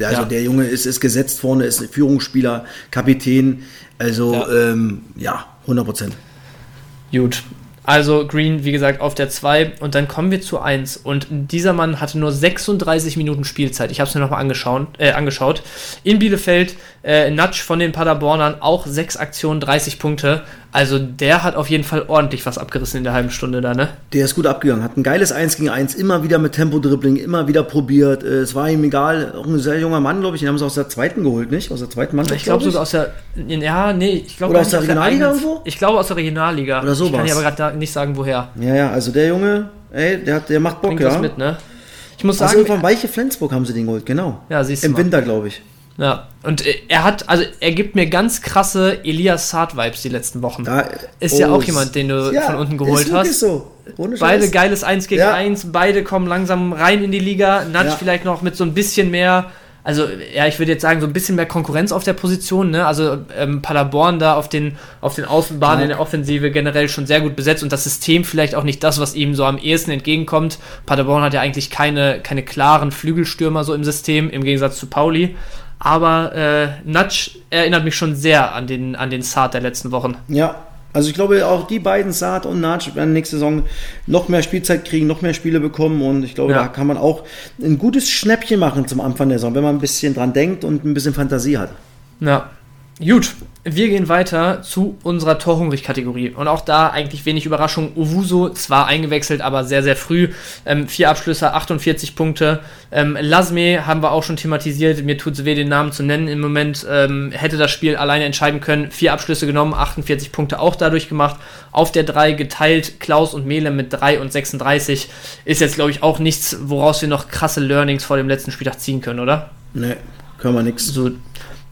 Also ja. der Junge ist, ist gesetzt vorne, ist Führungsspieler, Kapitän. Also ja, ähm, ja 100 Prozent. Gut, also Green, wie gesagt, auf der 2 und dann kommen wir zu 1 und dieser Mann hatte nur 36 Minuten Spielzeit. Ich habe es mir nochmal angeschaut, äh, angeschaut. In Bielefeld, äh, Natsch von den Paderbornern, auch 6 Aktionen, 30 Punkte. Also der hat auf jeden Fall ordentlich was abgerissen in der halben Stunde da, ne? Der ist gut abgegangen, hat ein geiles 1 gegen 1, immer wieder mit Tempo-Dribbling, immer wieder probiert. Äh, es war ihm egal, auch ein sehr junger Mann, glaube ich, den haben sie aus der zweiten geholt, nicht? Aus der zweiten Mannschaft, Ich glaube sogar aus der, ja, nee, ich glaube Oder aus der Regionalliga irgendwo? Ich glaube aus der Regionalliga. Oder so Ich kann dir aber gerade nicht sagen, woher. Ja, ja, also der Junge, ey, der, hat, der macht Bock, Bringt ja. mit, ne? Ich muss sagen... Also von Weiche Flensburg haben sie den geholt, genau. Ja, siehst du Im mal. Winter, glaube ich. Ja, und äh, er hat, also er gibt mir ganz krasse Elias Saad-Vibes die letzten Wochen. Da, ist oh, ja auch jemand, den du ja, von unten geholt ist hast. So. Ohne beide geiles 1 gegen ja. 1, beide kommen langsam rein in die Liga. Natsch ja. vielleicht noch mit so ein bisschen mehr, also ja, ich würde jetzt sagen, so ein bisschen mehr Konkurrenz auf der Position, ne? Also ähm, Paderborn da auf den, auf den Außenbahnen in der Offensive generell schon sehr gut besetzt und das System vielleicht auch nicht das, was ihm so am ehesten entgegenkommt. Paderborn hat ja eigentlich keine, keine klaren Flügelstürmer so im System, im Gegensatz zu Pauli. Aber äh, Natsch erinnert mich schon sehr an den, an den Saat der letzten Wochen. Ja, also ich glaube auch die beiden, Saat und Natsch, werden nächste Saison noch mehr Spielzeit kriegen, noch mehr Spiele bekommen und ich glaube, ja. da kann man auch ein gutes Schnäppchen machen zum Anfang der Saison, wenn man ein bisschen dran denkt und ein bisschen Fantasie hat. Ja, Gut, wir gehen weiter zu unserer Torhungrig-Kategorie. Und auch da eigentlich wenig Überraschung. Owuso zwar eingewechselt, aber sehr, sehr früh. Ähm, vier Abschlüsse, 48 Punkte. Ähm, Lasme haben wir auch schon thematisiert. Mir tut es weh, den Namen zu nennen im Moment. Ähm, hätte das Spiel alleine entscheiden können. Vier Abschlüsse genommen, 48 Punkte auch dadurch gemacht. Auf der 3 geteilt Klaus und Mele mit 3 und 36. Ist jetzt, glaube ich, auch nichts, woraus wir noch krasse Learnings vor dem letzten Spieltag ziehen können, oder? Nee, können wir nichts. So,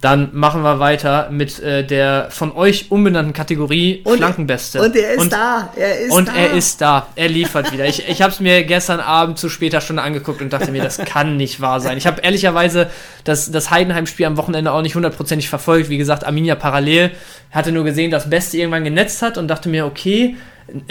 dann machen wir weiter mit äh, der von euch umbenannten Kategorie Und- Flankenbeste. Und er ist da, er ist und da. er ist da. Er liefert wieder. Ich, ich habe es mir gestern Abend zu später Stunde angeguckt und dachte mir, das kann nicht wahr sein. Ich habe ehrlicherweise das, das Heidenheim-Spiel am Wochenende auch nicht hundertprozentig verfolgt. Wie gesagt, Arminia parallel. Hatte nur gesehen, dass Beste irgendwann genetzt hat und dachte mir, okay,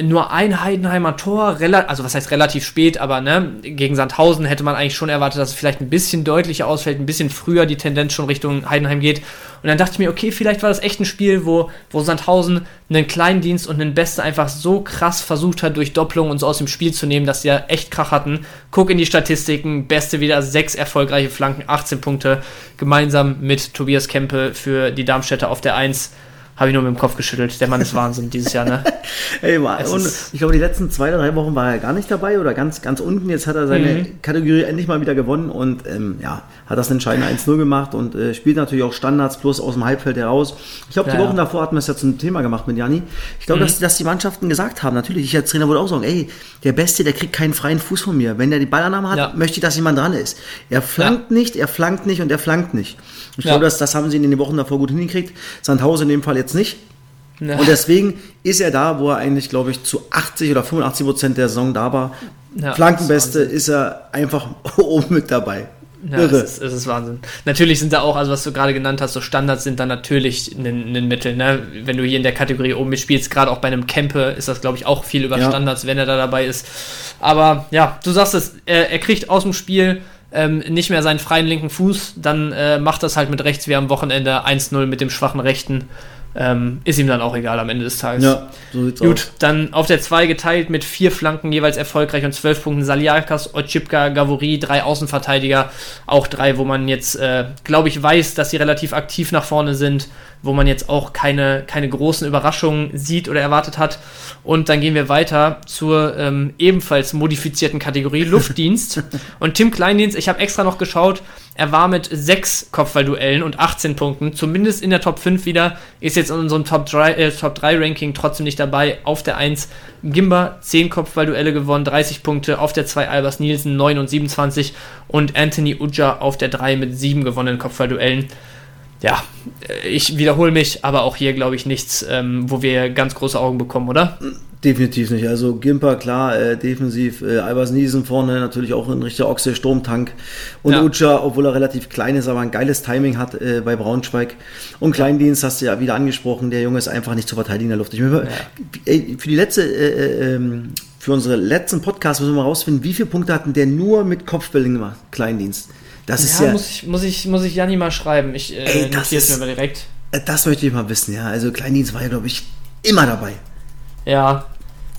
nur ein Heidenheimer Tor, also was heißt relativ spät, aber ne, gegen Sandhausen hätte man eigentlich schon erwartet, dass es vielleicht ein bisschen deutlicher ausfällt, ein bisschen früher die Tendenz schon Richtung Heidenheim geht. Und dann dachte ich mir, okay, vielleicht war das echt ein Spiel, wo, wo Sandhausen einen kleinen Dienst und einen Beste einfach so krass versucht hat, durch Doppelung und so aus dem Spiel zu nehmen, dass sie ja echt Krach hatten. Guck in die Statistiken, Beste wieder sechs erfolgreiche Flanken, 18 Punkte, gemeinsam mit Tobias Kempe für die Darmstädter auf der 1. Habe ich nur mit dem Kopf geschüttelt. Der Mann ist Wahnsinn dieses Jahr, ne? Ey, war, und ich glaube, die letzten zwei oder drei Wochen war er gar nicht dabei oder ganz, ganz unten. Jetzt hat er seine Mhm. Kategorie endlich mal wieder gewonnen und ähm, ja, hat das entscheidende 1-0 gemacht und äh, spielt natürlich auch Standards plus aus dem Halbfeld heraus. Ich glaube, die Ja, Wochen ja. davor hatten wir es ja zum Thema gemacht mit Janni. Ich glaube, dass, dass die Mannschaften gesagt haben, natürlich, ich als Trainer würde auch sagen, ey, der Beste, der kriegt keinen freien Fuß von mir. Wenn er die Ballannahme hat, Ja. möchte ich, dass jemand dran ist. Er flankt nicht, er flankt nicht und er flankt nicht. Ich glaube, das, das haben sie in den Wochen davor gut hingekriegt. Sandhausen in dem Fall jetzt nicht. Ja. Und deswegen ist er da, wo er eigentlich, glaube ich, zu 80 oder 85 Prozent der Saison da war. Ja, Flankenbeste ist er einfach oben mit dabei. Ja, Irre. es ist, es ist Wahnsinn. Natürlich sind da auch, also was du gerade genannt hast, so Standards sind da natürlich ein, Mittel. Ne? Wenn du hier in der Kategorie oben mitspielst, gerade auch bei einem Campe, ist das, glaube ich, auch viel über Ja. Standards, wenn er da dabei ist. Aber ja, du sagst es, er, er kriegt aus dem Spiel ähm, nicht mehr seinen freien linken Fuß, dann äh, macht das halt mit rechts wie am Wochenende 1-0 mit dem schwachen rechten. Ähm, ist ihm dann auch egal am Ende des Tages. Ja, so sieht's Gut, aus. dann auf der 2 geteilt mit vier Flanken jeweils erfolgreich und 12 Punkten Saliakas, Otschipka, Gavori, drei Außenverteidiger, auch drei, wo man jetzt, äh, glaube ich, weiß, dass sie relativ aktiv nach vorne sind, wo man jetzt auch keine, keine großen Überraschungen sieht oder erwartet hat. Und dann gehen wir weiter zur ähm, ebenfalls modifizierten Kategorie Luftdienst. und Tim Kleindienst, ich habe extra noch geschaut, er war mit sechs Kopfballduellen und 18 Punkten, zumindest in der Top 5 wieder, ist jetzt in unserem Top 3, äh, Top 3 Ranking trotzdem nicht dabei. Auf der 1 Gimba 10 Kopfballduelle gewonnen, 30 Punkte. Auf der 2 Albers Nielsen 9 und 27 und Anthony Uja auf der 3 mit 7 gewonnenen Kopfballduellen. Ja, äh, ich wiederhole mich, aber auch hier glaube ich nichts, ähm, wo wir ganz große Augen bekommen, oder? Definitiv nicht. Also Gimper, klar, äh, defensiv. Äh, Albers Niesen vorne, natürlich auch ein richtiger Ochse, Sturmtank. Und Ja. Ucha, obwohl er relativ klein ist, aber ein geiles Timing hat äh, bei Braunschweig. Und Kleindienst hast du ja wieder angesprochen, der Junge ist einfach nicht zu verteidigen in der Luft. Ich will, ey, für die letzte, äh, äh, ähm, für unsere letzten Podcasts müssen wir mal rausfinden, wie viele Punkte hatten der nur mit Kopfbällen gemacht, Kleindienst. Das ist Ja, ja, muss ich, muss ich, muss ich Janni mal schreiben. Ich äh, das notiere es ist- mir mal direkt. äh, das möchte ich mal wissen, ja. Also Kleindienst war ja, glaube ich, immer dabei. Ja,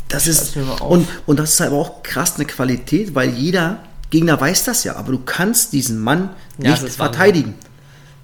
Das ist und, und das ist aber auch krass eine Qualität, weil jeder Gegner weiß das ja, aber du kannst diesen Mann Ja, nicht verteidigen.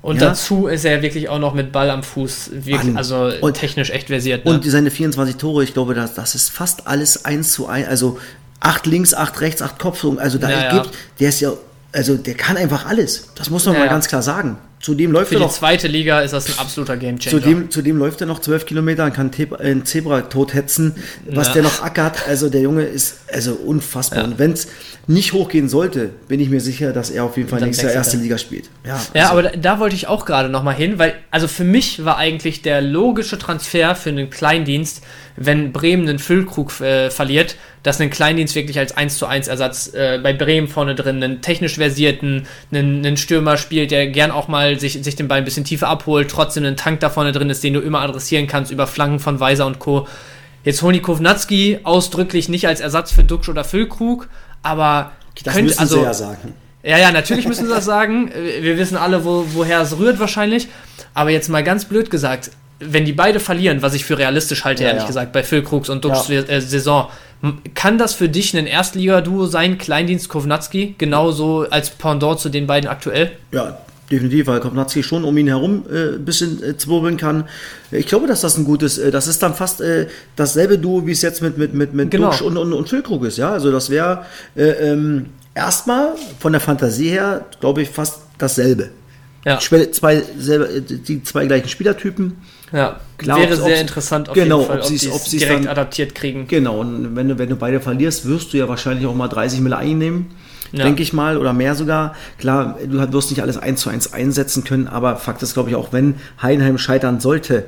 Und Ja. dazu ist er wirklich auch noch mit Ball am Fuß, wirklich, Mann. also Und- technisch echt versiert. Ne? Und seine 24 Tore, ich glaube, das, das ist fast alles eins zu eins. Also acht links, acht rechts, acht Kopfungen. Also da ja. gibt, der ist ja, also der kann einfach alles. Das muss man Ja, mal ja. ganz klar sagen. Zudem läuft Für er die noch. zweite Liga ist das ein absoluter Gamechanger. Zudem, zudem läuft er noch 12 Kilometer und kann Te- äh, ein Zebra tothetzen, was Ja. der noch ackert. Also der Junge ist also unfassbar. Ja. Und wenn es nicht hochgehen sollte, bin ich mir sicher, dass er auf jeden Fall nächstes Jahr erste er. Liga spielt. Ja, Ja, also- aber da, da wollte ich auch gerade nochmal hin, weil, also für mich war eigentlich der logische Transfer für einen Kleindienst, wenn Bremen einen Füllkrug äh, verliert, dass ein Kleindienst wirklich als 1 zu 1 Ersatz äh, bei Bremen vorne drin einen technisch versierten, einen, einen Stürmer spielt, der gern auch mal sich, sich den Ball ein bisschen tiefer abholt, trotzdem einen Tank da vorne drin ist, den du immer adressieren kannst über Flanken von Weiser und Co. Jetzt holen die Kovnatski ausdrücklich nicht als Ersatz für Duxch oder Füllkrug, aber das könnte, müssen also, sie ja sagen. ja, ja, natürlich müssen sie das sagen. Wir wissen alle, wo, woher es rührt wahrscheinlich. Aber jetzt mal ganz blöd gesagt, wenn die beide verlieren, was ich für realistisch halte, Ja, ehrlich ja. gesagt, bei Phil Krugs und Dux Ja. äh, Saison, kann das für dich ein Erstliga-Duo sein, Kleindienst Kovnatski, genauso als Pendant zu den beiden aktuell? Ja, definitiv, weil Kopnatski schon um ihn herum äh, ein bisschen äh, zwirbeln kann. Ich glaube, dass das ein gutes, äh, das ist dann fast äh, dasselbe Duo, wie es jetzt mit, mit, mit, mit Genau. Duxch und, und, und Füllkrug ist. Ja? Also das wäre äh, ähm, erstmal von der Fantasie her, glaube ich, fast dasselbe. Ja, Zwei, selber, äh, die zwei gleichen Spielertypen. Ja. Klar, wäre sehr interessant auf genau, jeden Fall, ob ob sie es direkt dann- adaptiert kriegen. Genau, und wenn du, wenn du beide verlierst, wirst du ja wahrscheinlich auch mal 30 Mille einnehmen, Ja. denke ich mal, oder mehr sogar. Klar, du wirst nicht alles eins zu eins einsetzen können, aber Fakt ist, glaube ich, auch wenn Heidenheim scheitern sollte,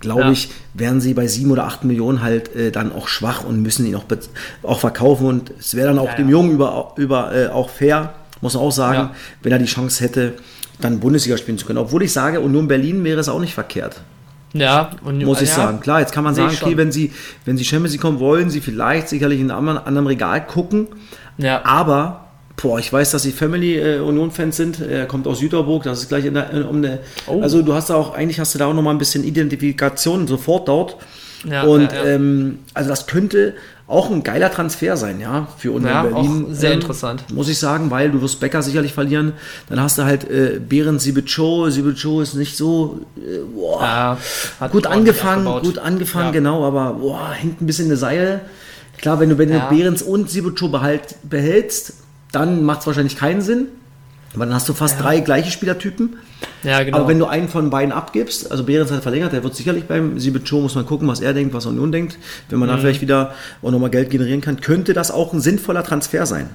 glaube Ja. ich, werden sie bei sieben oder acht Millionen halt äh, dann auch schwach und müssen ihn auch, auch verkaufen. Und es wäre dann auch Ja, dem. Jungen über, über äh, auch fair, muss man auch sagen, wenn er die Chance hätte, dann Bundesliga spielen zu können. Obwohl ich sage, Union Berlin wäre es auch nicht verkehrt Ja, und muss ich ja, sagen. Klar, jetzt kann man sagen, okay, wenn sie, wenn sie Champions League kommen, wollen sie vielleicht sicherlich in einem anderen, Regal gucken. Ja, Aber, boah, ich weiß, dass sie Family äh, Union-Fans sind. Er kommt aus Süderburg, das ist gleich in der, in, um eine, Oh. also du hast da auch, eigentlich hast du da auch nochmal ein bisschen Identifikation sofort dort. Ja, und ja. Ähm, also das könnte auch ein geiler Transfer sein, ja, für Union Ja, Berlin. sehr ähm, interessant. Muss ich sagen, weil du wirst Becker sicherlich verlieren. Dann hast du halt äh, Behrens Sibicho. Sibicho ist nicht so, äh, boah, ja, hat gut angefangen, gut angefangen, Ja. genau, aber boah, hängt ein bisschen in der Seil. Klar, wenn du, wenn Ja. du Behrens und behalt, behältst, dann macht es wahrscheinlich keinen Sinn. Weil dann hast du fast drei gleiche Spielertypen. Ja, genau. Aber wenn du einen von beiden abgibst, also Behrens hat verlängert, der wird sicherlich beim Sibucho, muss man gucken, was er denkt, was Union denkt. Wenn man Mhm. da vielleicht wieder auch nochmal Geld generieren kann, könnte das auch ein sinnvoller Transfer sein.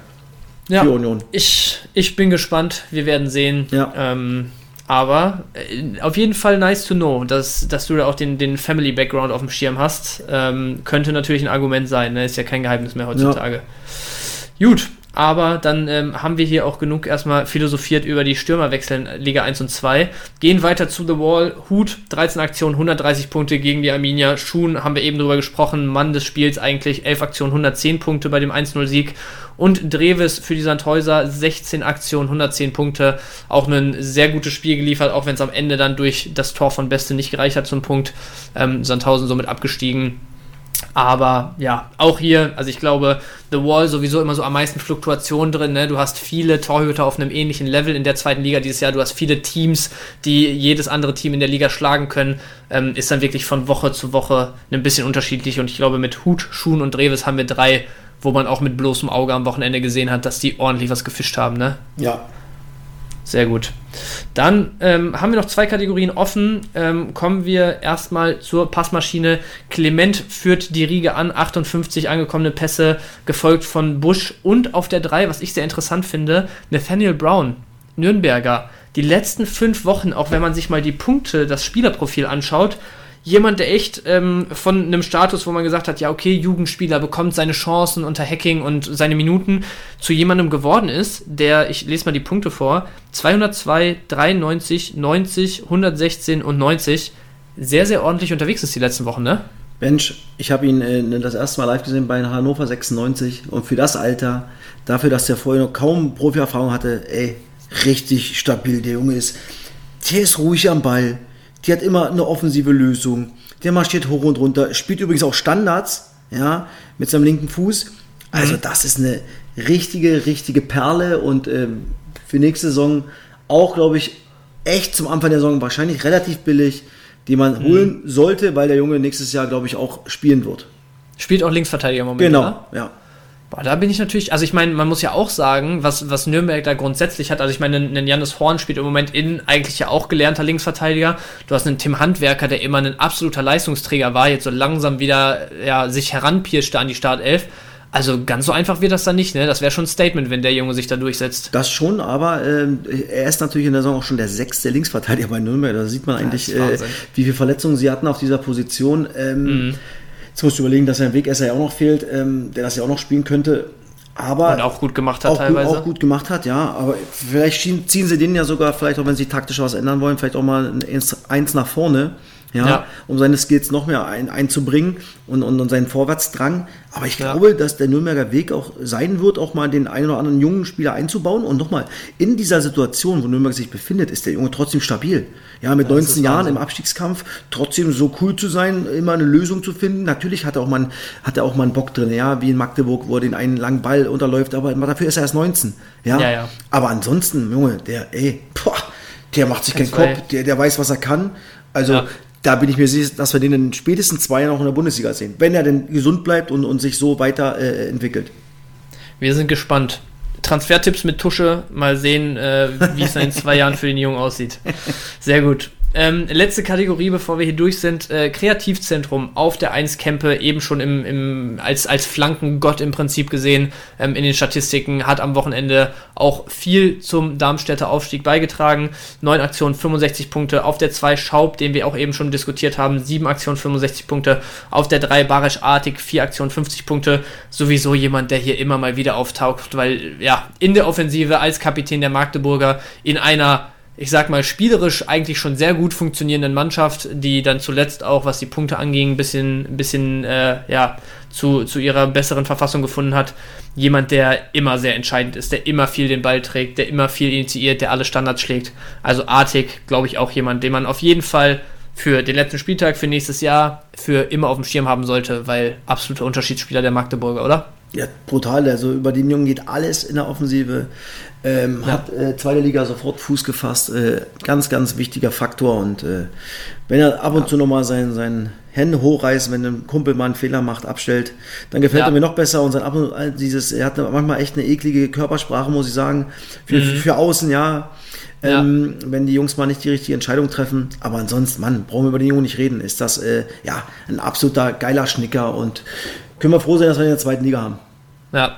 ja, für Union. Ich, ich bin gespannt, wir werden sehen. Ja. Ähm, aber äh, auf jeden Fall nice to know, dass, dass du da auch den, den Family Background auf dem Schirm hast. Ähm, könnte natürlich ein Argument sein, ne? ist ja kein Geheimnis mehr heutzutage. Gut, aber dann ähm, haben wir hier auch genug erstmal philosophiert über die Stürmerwechsel in Liga 1 und 2. Gehen weiter zu The Wall. Hut, 13 Aktionen, 130 Punkte gegen die Arminia. Schuhen haben wir eben drüber gesprochen. Mann des Spiels eigentlich, 11 Aktionen, 110 Punkte bei dem 1-0-Sieg. Und Dreves für die Sandhäuser, 16 Aktionen, 110 Punkte. Auch ein sehr gutes Spiel geliefert, auch wenn es am Ende dann durch das Tor von Beste nicht gereicht hat zum Punkt. Ähm, Sandhausen somit abgestiegen. Aber ja, auch hier, also ich glaube, The Wall sowieso immer so am meisten Fluktuation drin. Ne? Du hast viele Torhüter auf einem ähnlichen Level in der zweiten Liga dieses Jahr. Du hast viele Teams, die jedes andere Team in der Liga schlagen können. Ähm, ist dann wirklich von Woche zu Woche ein bisschen unterschiedlich. Und ich glaube, mit Hut, Schuhen und Dreves haben wir drei, wo man auch mit bloßem Auge am Wochenende gesehen hat, dass die ordentlich was gefischt haben. Ne? Ja. Sehr gut. Dann ähm, haben wir noch zwei Kategorien offen. Ähm, kommen wir erstmal zur Passmaschine. Clement führt die Riege an, 58 angekommene Pässe, gefolgt von Busch und auf der 3, was ich sehr interessant finde, Nathaniel Brown, Nürnberger. Die letzten fünf Wochen, auch wenn man sich mal die Punkte, das Spielerprofil anschaut, jemand, der echt ähm, von einem Status, wo man gesagt hat, ja, okay, Jugendspieler bekommt seine Chancen unter Hacking und seine Minuten, zu jemandem geworden ist, der, ich lese mal die Punkte vor, 202, 93, 90, 116 und 90, sehr, sehr ordentlich unterwegs ist die letzten Wochen, ne? Mensch, ich habe ihn äh, das erste Mal live gesehen bei Hannover 96 und für das Alter, dafür, dass er vorher noch kaum Profierfahrung hatte, ey, richtig stabil. Der Junge ist, der ist ruhig am Ball, der hat immer eine offensive Lösung, der marschiert hoch und runter, spielt übrigens auch Standards, ja, mit seinem linken Fuß. Also das ist eine richtige, richtige Perle und ähm, für nächste Saison auch, glaube ich, echt zum Anfang der Saison wahrscheinlich relativ billig, die man holen sollte, weil der Junge nächstes Jahr, glaube ich, auch spielen wird. Spielt auch Linksverteidiger im Moment, Genau, oder? ja. Boah, da bin ich natürlich, also ich meine, man muss ja auch sagen, was, was Nürnberg da grundsätzlich hat. Also ich meine, ein Jannis Horn spielt im Moment in eigentlich ja auch gelernter Linksverteidiger. Du hast einen Tim Handwerker, der immer ein absoluter Leistungsträger war, jetzt so langsam wieder ja, sich heranpirschte an die Startelf. Also ganz so einfach wird das dann nicht, ne? Das wäre schon ein Statement, wenn der Junge sich da durchsetzt. Das schon, aber ähm, er ist natürlich in der Saison auch schon der sechste Linksverteidiger bei Nürnberg. Da sieht man eigentlich, äh, wie viele Verletzungen sie hatten auf dieser Position. Ähm, Jetzt musst du überlegen, dass ein Wegesser ja auch noch fehlt, ähm, der das ja auch noch spielen könnte. Aber Und auch gut gemacht hat auch, gut, teilweise. auch gut gemacht hat, ja. Aber vielleicht ziehen sie den ja sogar, vielleicht auch wenn sie taktisch was ändern wollen, vielleicht auch mal ein eins, eins nach vorne, ja, Ja. um seine Skills noch mehr ein, einzubringen und, und, und seinen Vorwärtsdrang. Aber ich Ja. glaube, dass der Nürnberger Weg auch sein wird, auch mal den einen oder anderen jungen Spieler einzubauen. Und nochmal, in dieser Situation, wo Nürnberg sich befindet, ist der Junge trotzdem stabil. Ja, mit das 19 ist Jahren Wahnsinn. im Abstiegskampf trotzdem so cool zu sein, immer eine Lösung zu finden. Natürlich hat er auch mal, einen- hat er auch mal einen Bock drin, ja, wie in Magdeburg, wo er den einen langen Ball unterläuft, aber dafür ist er erst 19. Ja, Ja, ja. aber ansonsten, Junge, der, ey, boah, Der macht sich keinen. Kopf, der, der weiß, was er kann. Also Ja. Da bin ich mir sicher, dass wir den in spätestens zwei Jahren auch in der Bundesliga sehen. Wenn er denn gesund bleibt und, und sich so weiter äh, entwickelt. Wir sind gespannt. Transfertipps mit Tusche. Mal sehen, äh, wie es in zwei Jahren für den Jungen aussieht. Sehr gut. Ähm, letzte Kategorie, bevor wir hier durch sind. Äh, Kreativzentrum auf der 1 Kempe, eben schon im, im, als, als Flankengott im Prinzip gesehen ähm, in den Statistiken, hat am Wochenende auch viel zum Darmstädter Aufstieg beigetragen. Neun Aktionen, 65 Punkte. Auf der 2 Schaub, den wir auch eben schon diskutiert haben, sieben Aktionen, 65 Punkte. Auf der 3 Barisch Artig, vier Aktionen, 50 Punkte. Sowieso jemand, der hier immer mal wieder auftaucht, weil ja, in der Offensive als Kapitän der Magdeburger in einer ich sag mal, spielerisch eigentlich schon sehr gut funktionierenden Mannschaft, die dann zuletzt auch, was die Punkte anging, ein bisschen, ein bisschen äh, ja, zu, zu ihrer besseren Verfassung gefunden hat. Jemand, der immer sehr entscheidend ist, der immer viel den Ball trägt, der immer viel initiiert, der alle Standards schlägt. Also Artig, glaube ich, auch jemand, den man auf jeden Fall für den letzten Spieltag, für nächstes Jahr, für immer auf dem Schirm haben sollte, weil absoluter Unterschiedsspieler der Magdeburger, oder? Ja, brutal. Also über den Jungen geht alles in der Offensive. Ähm, Ja. Hat äh, zweite Liga sofort Fuß gefasst. Äh, ganz, ganz wichtiger Faktor. Und äh, wenn er ab und zu nochmal seinen, seinen Hände hochreißt, wenn ein Kumpel mal einen Fehler macht, abstellt, dann gefällt Ja. er mir noch besser. Und sein ab und all dieses, er hat manchmal echt eine eklige Körpersprache, muss ich sagen. Für, für außen, ja. Mhm. Ja. Ähm, wenn die Jungs mal nicht die richtige Entscheidung treffen. Aber ansonsten, Mann, brauchen wir über den Jungen nicht reden. Ist das äh, ja ein absoluter geiler Schnicker und können wir froh sein, dass wir in der zweiten Liga haben. Ja,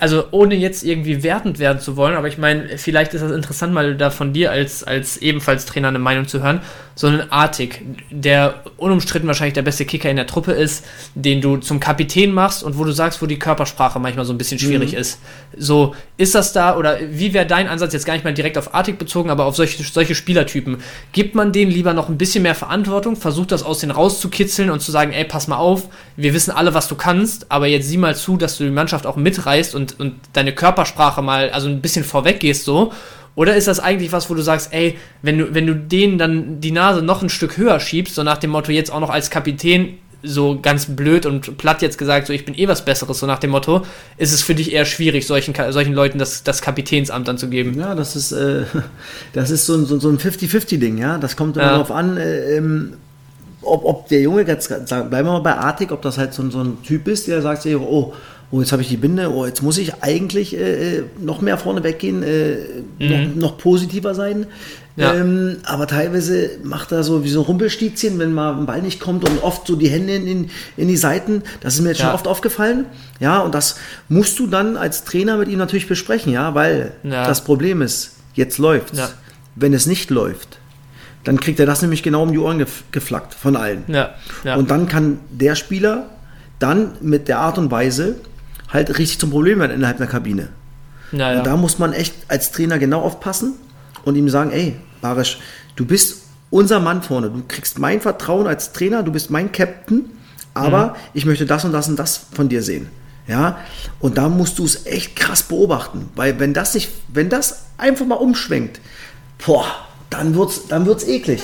also ohne jetzt irgendwie wertend werden zu wollen, aber ich meine, vielleicht ist das interessant, mal da von dir als, als ebenfalls Trainer eine Meinung zu hören. So einen Artig, der unumstritten wahrscheinlich der beste Kicker in der Truppe ist, den du zum Kapitän machst und wo du sagst, wo die Körpersprache manchmal so ein bisschen schwierig ist. So, ist das da oder wie wäre dein Ansatz jetzt gar nicht mal direkt auf Artig bezogen, aber auf solche, solche Spielertypen? Gibt man denen lieber noch ein bisschen mehr Verantwortung, versucht das aus denen rauszukitzeln und zu sagen, ey, pass mal auf, wir wissen alle, was du kannst, aber jetzt sieh mal zu, dass du die Mannschaft auch mitreißt und, und deine Körpersprache mal, also ein bisschen vorweg gehst so. Oder ist das eigentlich was, wo du sagst, ey, wenn du, wenn du denen dann die Nase noch ein Stück höher schiebst, so nach dem Motto, jetzt auch noch als Kapitän, so ganz blöd und platt jetzt gesagt, so ich bin eh was Besseres, so nach dem Motto, ist es für dich eher schwierig, solchen, solchen Leuten das, das Kapitänsamt dann zu geben. Ja, das ist, äh, das ist so ein, so, so ein 50-50-Ding, ja. Das kommt immer Ja. darauf an, äh, ähm, ob, ob der Junge, jetzt bleiben wir mal bei Artig, ob das halt so, ein- so ein Typ ist, der sagt sich, oh, oh, jetzt habe ich die Binde, oh, jetzt muss ich eigentlich äh, äh, noch mehr vorne weggehen, äh, noch, noch positiver sein. Ja. Ähm, aber teilweise macht er so wie so ein Rumpelstiezchen, wenn mal ein Ball nicht kommt und oft so die Hände in, in, die Seiten. Das ist mir jetzt Ja. schon oft aufgefallen. Ja, und das musst du dann als Trainer mit ihm natürlich besprechen, ja, weil Ja. das Problem ist, jetzt läuft's. Ja. Wenn es nicht läuft, dann kriegt er das nämlich genau um die Ohren gef geflackt von allen. Und dann kann der Spieler dann mit der Art und Weise halt richtig zum Problem werden innerhalb der Kabine. ja, Und da muss man echt als Trainer genau aufpassen und ihm sagen, ey, Barisch, du bist unser Mann vorne. Du kriegst mein Vertrauen als Trainer, du bist mein Captain, aber Mhm. ich möchte das und das und das von dir sehen. Ja, und da musst du es echt krass beobachten, weil wenn das nicht, wenn das einfach mal umschwenkt, boah, dann wird's, dann wird's eklig.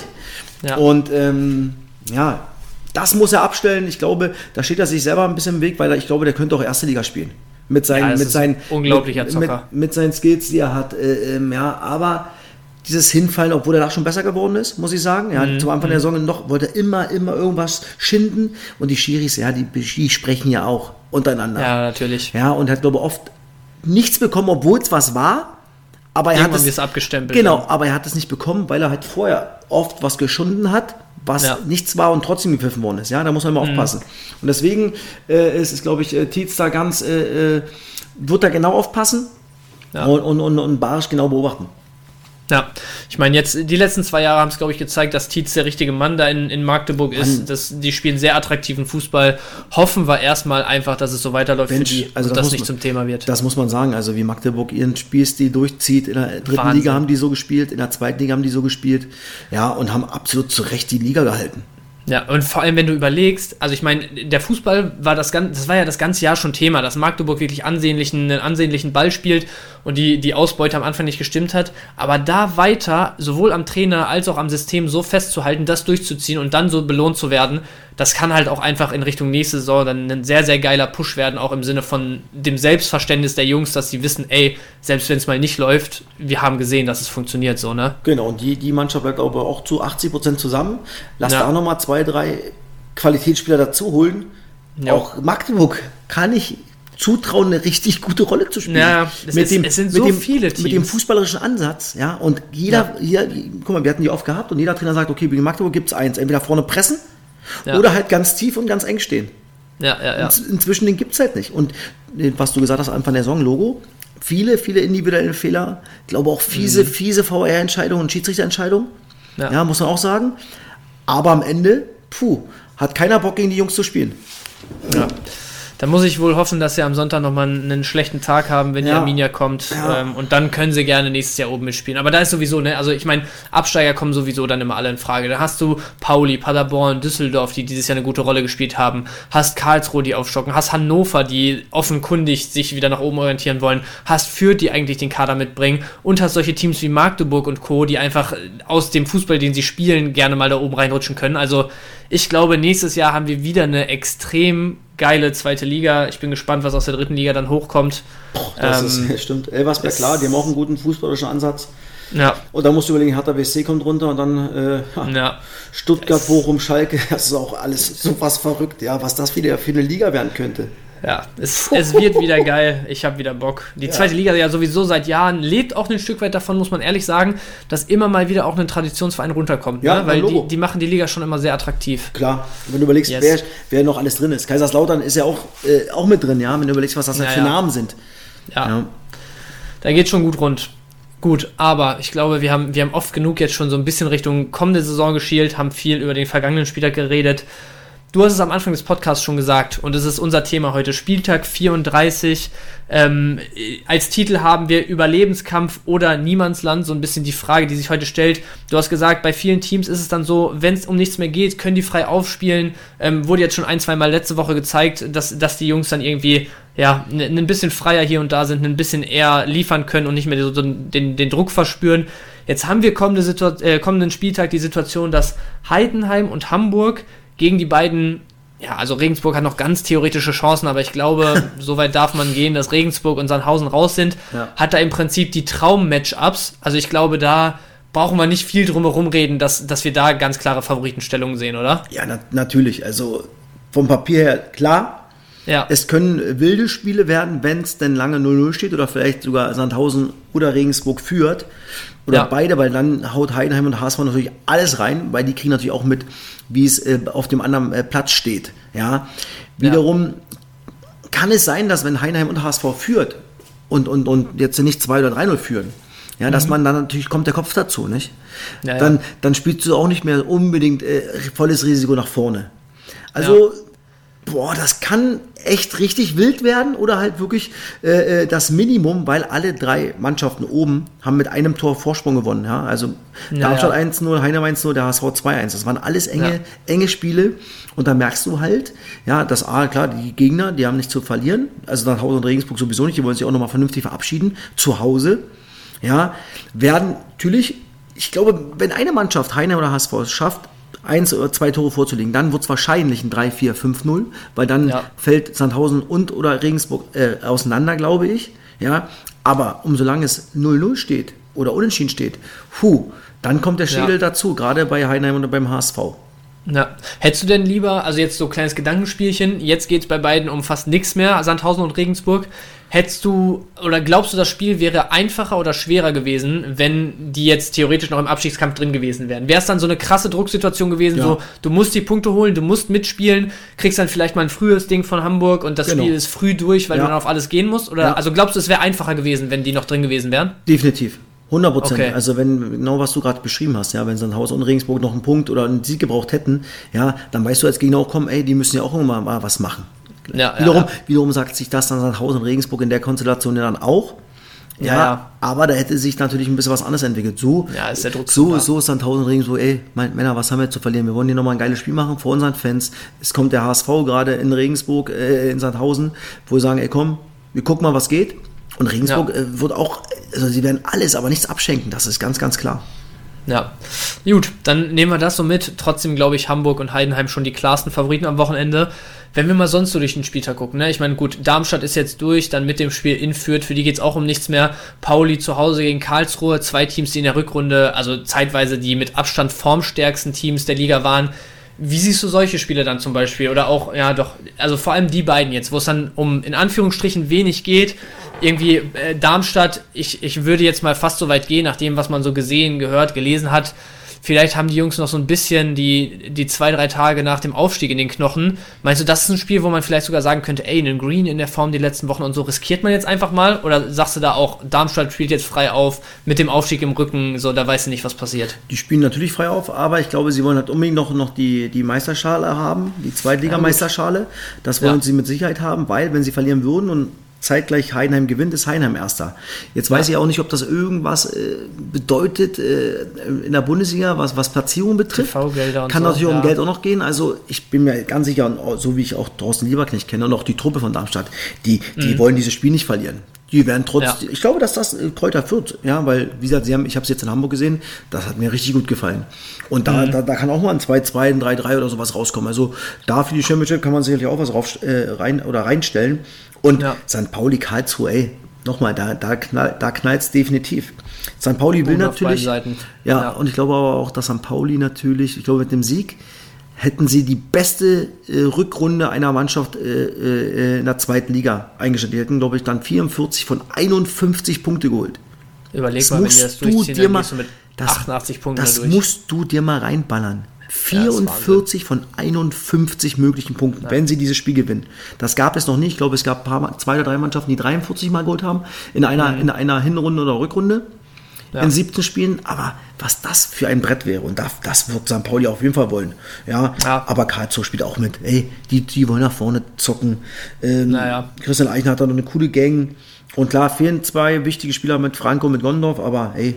Ja. Und ähm, ja, das muss er abstellen. Ich glaube, da steht er sich selber ein bisschen im Weg, weil er, ich glaube, der könnte auch erste Liga spielen. Mit seinen, Ja, mit seinen, unglaublicher mit, Zocker. Mit, mit seinen Skills, die er hat. Äh, ähm, ja, aber dieses Hinfallen, obwohl er da schon besser geworden ist, muss ich sagen. Ja, Mhm, zum Anfang der Saison noch wollte er immer, immer irgendwas schinden. Und die Schiris, ja, die, die sprechen ja auch untereinander. ja, natürlich. Ja, und hat, glaube ich, oft nichts bekommen, obwohl es was war. Aber er hat Irgendwann es, wird es abgestempelt. Genau, aber er hat es nicht bekommen, weil er halt vorher oft was geschunden hat, was Ja. nichts war und trotzdem gepfiffen worden ist. Ja, da muss man immer aufpassen. Und deswegen äh, ist es, glaube ich, äh, Tietz da ganz, äh, äh, wird da genau aufpassen Ja. und, und, und, und Barisch genau beobachten. Ja, ich meine, jetzt die letzten zwei Jahre haben es, glaube ich, gezeigt, dass Tietz der richtige Mann da in, in Magdeburg ist. Mann. Das, die spielen sehr attraktiven Fußball. Hoffen wir erstmal einfach, dass es so weiterläuft Mensch, für die also und das das nicht man- zum Thema wird. Das muss man sagen. Also wie Magdeburg ihren Spielstil durchzieht. In der dritten Wahnsinn. Liga haben die so gespielt, in der zweiten Liga haben die so gespielt. Ja, und haben absolut zu Recht die Liga gehalten. Ja, und vor allem, wenn du überlegst, also ich meine, der Fußball war das ganze, das war ja das ganze Jahr schon Thema, dass Magdeburg wirklich ansehnlichen, einen ansehnlichen Ball spielt und die, die Ausbeute am Anfang nicht gestimmt hat. Aber da weiter, sowohl am Trainer als auch am System so festzuhalten, das durchzuziehen und dann so belohnt zu werden, das kann halt auch einfach in Richtung nächste Saison dann ein sehr, sehr geiler Push werden, auch im Sinne von dem Selbstverständnis der Jungs, dass sie wissen, ey, selbst wenn es mal nicht läuft, wir haben gesehen, dass es funktioniert so, ne? Genau, und die, die Mannschaft bleibt aber auch zu 80 Prozent zusammen. Lass Ja. da nochmal zwei, drei Qualitätsspieler dazu holen. Ja. Auch Magdeburg kann ich zutrauen, eine richtig gute Rolle zu spielen. Ja, es ist- es sind so viele Mit dem Teams. fußballerischen Ansatz, ja, und jeder, hier, guck mal, wir hatten die oft gehabt und jeder Trainer sagt, okay, gegen Magdeburg gibt es eins, entweder vorne pressen Ja. oder halt ganz tief und ganz eng stehen. Ja, ja, ja. In- Inzwischen den gibt es halt nicht. Und äh, was du gesagt hast, Anfang der Saison, Logo, viele, viele individuelle Fehler, ich glaube auch fiese, fiese VR-Entscheidungen und Schiedsrichterentscheidungen. Mhm. Ja. Ja. muss man auch sagen. Aber am Ende, puh, hat keiner Bock gegen die Jungs zu spielen. Ja. Da muss ich wohl hoffen, dass sie am Sonntag nochmal einen schlechten Tag haben, wenn die Ja. Arminia kommt. Ja. Ähm, und dann können sie gerne nächstes Jahr oben mitspielen. Aber da ist sowieso, ne, also ich meine, Absteiger kommen sowieso dann immer alle in Frage. Da hast du Pauli, Paderborn, Düsseldorf, die dieses Jahr eine gute Rolle gespielt haben. Hast Karlsruhe, die aufstocken. Hast Hannover, die offenkundig sich wieder nach oben orientieren wollen. Hast Fürth, die eigentlich den Kader mitbringen. Und hast solche Teams wie Magdeburg und Co., die einfach äh, aus dem Fußball, den sie spielen, gerne mal da oben reinrutschen können. Also ich glaube, nächstes Jahr haben wir wieder eine extrem geile zweite Liga. Ich bin gespannt, was aus der dritten Liga dann hochkommt. Das Ähm, ist, stimmt. Elversberg, klar, die haben auch einen guten fußballerischen Ansatz. Ja, Und dann musst du überlegen, Hertha BSC kommt runter und dann äh, ja. Stuttgart, Bochum, Schalke. Das ist auch alles so was verrückt, ja, was das wieder für eine Liga werden könnte. Ja, es, es wird wieder geil. Ich habe wieder Bock. Die zweite Liga ja sowieso seit Jahren lebt auch ein Stück weit davon, muss man ehrlich sagen, dass immer mal wieder auch ein Traditionsverein runterkommt. Ja, ne? Weil die, die machen die Liga schon immer sehr attraktiv. Klar, wenn du überlegst, Yes. wer, wer noch alles drin ist. Kaiserslautern ist ja auch, äh, auch mit drin, ja, wenn du überlegst, was das Ja, halt für ja. Namen sind. Ja, Ja. da geht schon gut rund. Gut, aber ich glaube, wir haben, wir haben oft genug jetzt schon so ein bisschen Richtung kommende Saison geschielt, haben viel über den vergangenen Spieltag geredet. Du hast es am Anfang des Podcasts schon gesagt und es ist unser Thema heute. Spieltag 34. Ähm, äh, als Titel haben wir Überlebenskampf oder Niemandsland. So ein bisschen die Frage, die sich heute stellt. Du hast gesagt, bei vielen Teams ist es dann so, wenn es um nichts mehr geht, können die frei aufspielen. Ähm, wurde jetzt schon ein, zwei Mal letzte Woche gezeigt, dass, dass die Jungs dann irgendwie ja, ein bisschen freier hier und da sind, ein bisschen eher liefern können und nicht mehr so den, den, Druck verspüren. Jetzt haben wir kommende äh, kommenden Spieltag die Situation, dass Heidenheim und Hamburg gegen die beiden, ja, also Regensburg hat noch ganz theoretische Chancen, aber ich glaube, so weit darf man gehen, dass Regensburg und Sandhausen raus sind, Ja. hat da im Prinzip die Traum-Matchups. Also ich glaube, da brauchen wir nicht viel drum herum reden, dass, dass wir da ganz klare Favoritenstellungen sehen, oder? Ja, na, natürlich. Also vom Papier her klar. Ja. Es können wilde Spiele werden, wenn es denn lange 0-0 steht oder vielleicht sogar Sandhausen oder Regensburg führt. Oder Ja. beide, weil dann haut Heidenheim und HSV natürlich alles rein, weil die kriegen natürlich auch mit, wie es äh, auf dem anderen äh, Platz steht. Ja. Wiederum kann es sein, dass wenn Heidenheim und HSV führt und, und, und jetzt nicht 2 oder 3-0 führen, ja, dass man dann natürlich kommt der Kopf dazu, nicht? Mhm. Ja, ja. dann, dann spielst du auch nicht mehr unbedingt äh, volles Risiko nach vorne. Also, boah, das kann echt richtig wild werden oder halt wirklich äh, äh, das Minimum, weil alle drei Mannschaften oben haben mit einem Tor Vorsprung gewonnen. Ja? Also Ja, Darmstadt ja. 1-0, Heidenheim 1-0, der HSV 2-1. Das waren alles enge, Ja. enge Spiele und da merkst du halt, ja, dass A, klar, die Gegner, die haben nichts zu verlieren. Also Sandhausen und Regensburg sowieso nicht, die wollen sich auch nochmal vernünftig verabschieden. Zu Hause, ja, werden natürlich, ich glaube, wenn eine Mannschaft, Heidenheim oder HSV, es schafft, eins oder zwei Tore vorzulegen, dann wird es wahrscheinlich ein 3-4-5-0, weil dann Ja. fällt Sandhausen und oder Regensburg äh, auseinander, glaube ich. Ja, aber umso lange es 0-0 steht oder unentschieden steht, puh, dann kommt der Schädel Ja. dazu, gerade bei Heidenheim oder beim HSV. Ja. Hättest du denn lieber, also jetzt so ein kleines Gedankenspielchen, jetzt geht es bei beiden um fast nichts mehr, Sandhausen und Regensburg. Hättest du, oder glaubst du, das Spiel wäre einfacher oder schwerer gewesen, wenn die jetzt theoretisch noch im Abstiegskampf drin gewesen wären? Wäre es dann so eine krasse Drucksituation gewesen, Ja. so, du musst die Punkte holen, du musst mitspielen, kriegst dann vielleicht mal ein frühes Ding von Hamburg und das Genau. Spiel ist früh durch, weil Ja. du dann auf alles gehen musst? Oder, Ja. also glaubst du, es wäre einfacher gewesen, wenn die noch drin gewesen wären? Definitiv. 100 Prozent. Okay. Also wenn, genau was du gerade beschrieben hast, ja, wenn Sandhausen und Regensburg noch einen Punkt oder einen Sieg gebraucht hätten, ja, dann weißt du als Gegner auch, komm, ey, die müssen ja auch irgendwann mal was machen. Ja, ja, wiederum, ja. wiederum sagt sich das dann Sandhausen und Regensburg in der Konstellation ja dann auch. Ja, ja, aber da hätte sich natürlich ein bisschen was anderes entwickelt. So, ja, ist der Druck so, so ist Sandhausen Regen so, ey, mein, Männer, was haben wir zu verlieren? Wir wollen hier nochmal ein geiles Spiel machen vor unseren Fans. Es kommt der HSV gerade in Regensburg, äh, in Sandhausen, wo wir sagen, ey, komm, wir gucken mal, was geht. Und Regensburg ja. äh, wird auch, also sie werden alles, aber nichts abschenken, das ist ganz, ganz klar. Ja, gut, dann nehmen wir das so mit. Trotzdem glaube ich, Hamburg und Heidenheim schon die klarsten Favoriten am Wochenende. Wenn wir mal sonst so durch den Spieltag gucken, ne? ich meine, gut, Darmstadt ist jetzt durch, dann mit dem Spiel in Fürth, für die geht es auch um nichts mehr. Pauli zu Hause gegen Karlsruhe, zwei Teams, die in der Rückrunde, also zeitweise die mit Abstand formstärksten Teams der Liga waren. Wie siehst du solche Spiele dann zum Beispiel? Oder auch, ja doch, also vor allem die beiden jetzt, wo es dann um in Anführungsstrichen wenig geht, irgendwie äh, Darmstadt, ich, ich würde jetzt mal fast so weit gehen, nach dem, was man so gesehen, gehört, gelesen hat. Vielleicht haben die Jungs noch so ein bisschen die, die zwei, drei Tage nach dem Aufstieg in den Knochen. Meinst du, das ist ein Spiel, wo man vielleicht sogar sagen könnte, ey, einen Green in der Form die letzten Wochen und so riskiert man jetzt einfach mal? Oder sagst du da auch, Darmstadt spielt jetzt frei auf mit dem Aufstieg im Rücken, so, da weißt du nicht, was passiert? Die spielen natürlich frei auf, aber ich glaube, sie wollen halt unbedingt noch, noch die, die Meisterschale haben, die Zweitligameisterschale. Das wollen ja. sie mit Sicherheit haben, weil, wenn sie verlieren würden und zeitgleich Heidenheim gewinnt, ist Heidenheim Erster. Jetzt weiß ja. ich auch nicht, ob das irgendwas äh, bedeutet äh, in der Bundesliga, was, was Platzierung betrifft. Kann so, natürlich ja. um Geld auch noch gehen. Also ich bin mir ganz sicher, so wie ich auch Thorsten Lieberknecht kenne und auch die Truppe von Darmstadt, die, die mhm. wollen dieses Spiel nicht verlieren. Die werden trotzdem, ja. ich glaube, dass das Kräuter führt, ja, weil, wie gesagt, sie haben, ich habe es jetzt in Hamburg gesehen, das hat mir richtig gut gefallen. Und da, mhm. da, da, kann auch mal ein 2-2, ein 3-3 oder sowas rauskommen. Also da für die Championship kann man sicherlich auch was rauf, äh, rein oder reinstellen. Und ja. St. Pauli Karlsruhe, ey, nochmal, da, da, knall, da knallt es definitiv. St. Pauli will natürlich. Ja, ja, und ich glaube aber auch, dass St. Pauli natürlich, ich glaube, mit dem Sieg hätten sie die beste äh, Rückrunde einer Mannschaft äh, äh, in der zweiten Liga eingestellt. Die hätten, glaube ich, dann 44 von 51 Punkte geholt. Überleg das mal, wenn ihr das durchziehen, dann mal, du mit das, 88 Punkten Das musst du dir mal reinballern. 44 ja, von 51 möglichen Punkten, ja. wenn sie dieses Spiel gewinnen. Das gab es noch nicht. Ich glaube, es gab paar, zwei oder drei Mannschaften, die 43 Mal geholt haben in einer, mhm. in einer Hinrunde oder Rückrunde. Ja. In 17 Spielen, aber was das für ein Brett wäre, und das, das wird St. Pauli auf jeden Fall wollen. Ja, ja. aber Karlsruhe spielt auch mit. Ey, die, die wollen nach vorne zocken. Ähm, naja. Christian Eichner hat da noch eine coole Gang. Und klar, fehlen zwei wichtige Spieler mit Franco und mit Gondorf, aber ey,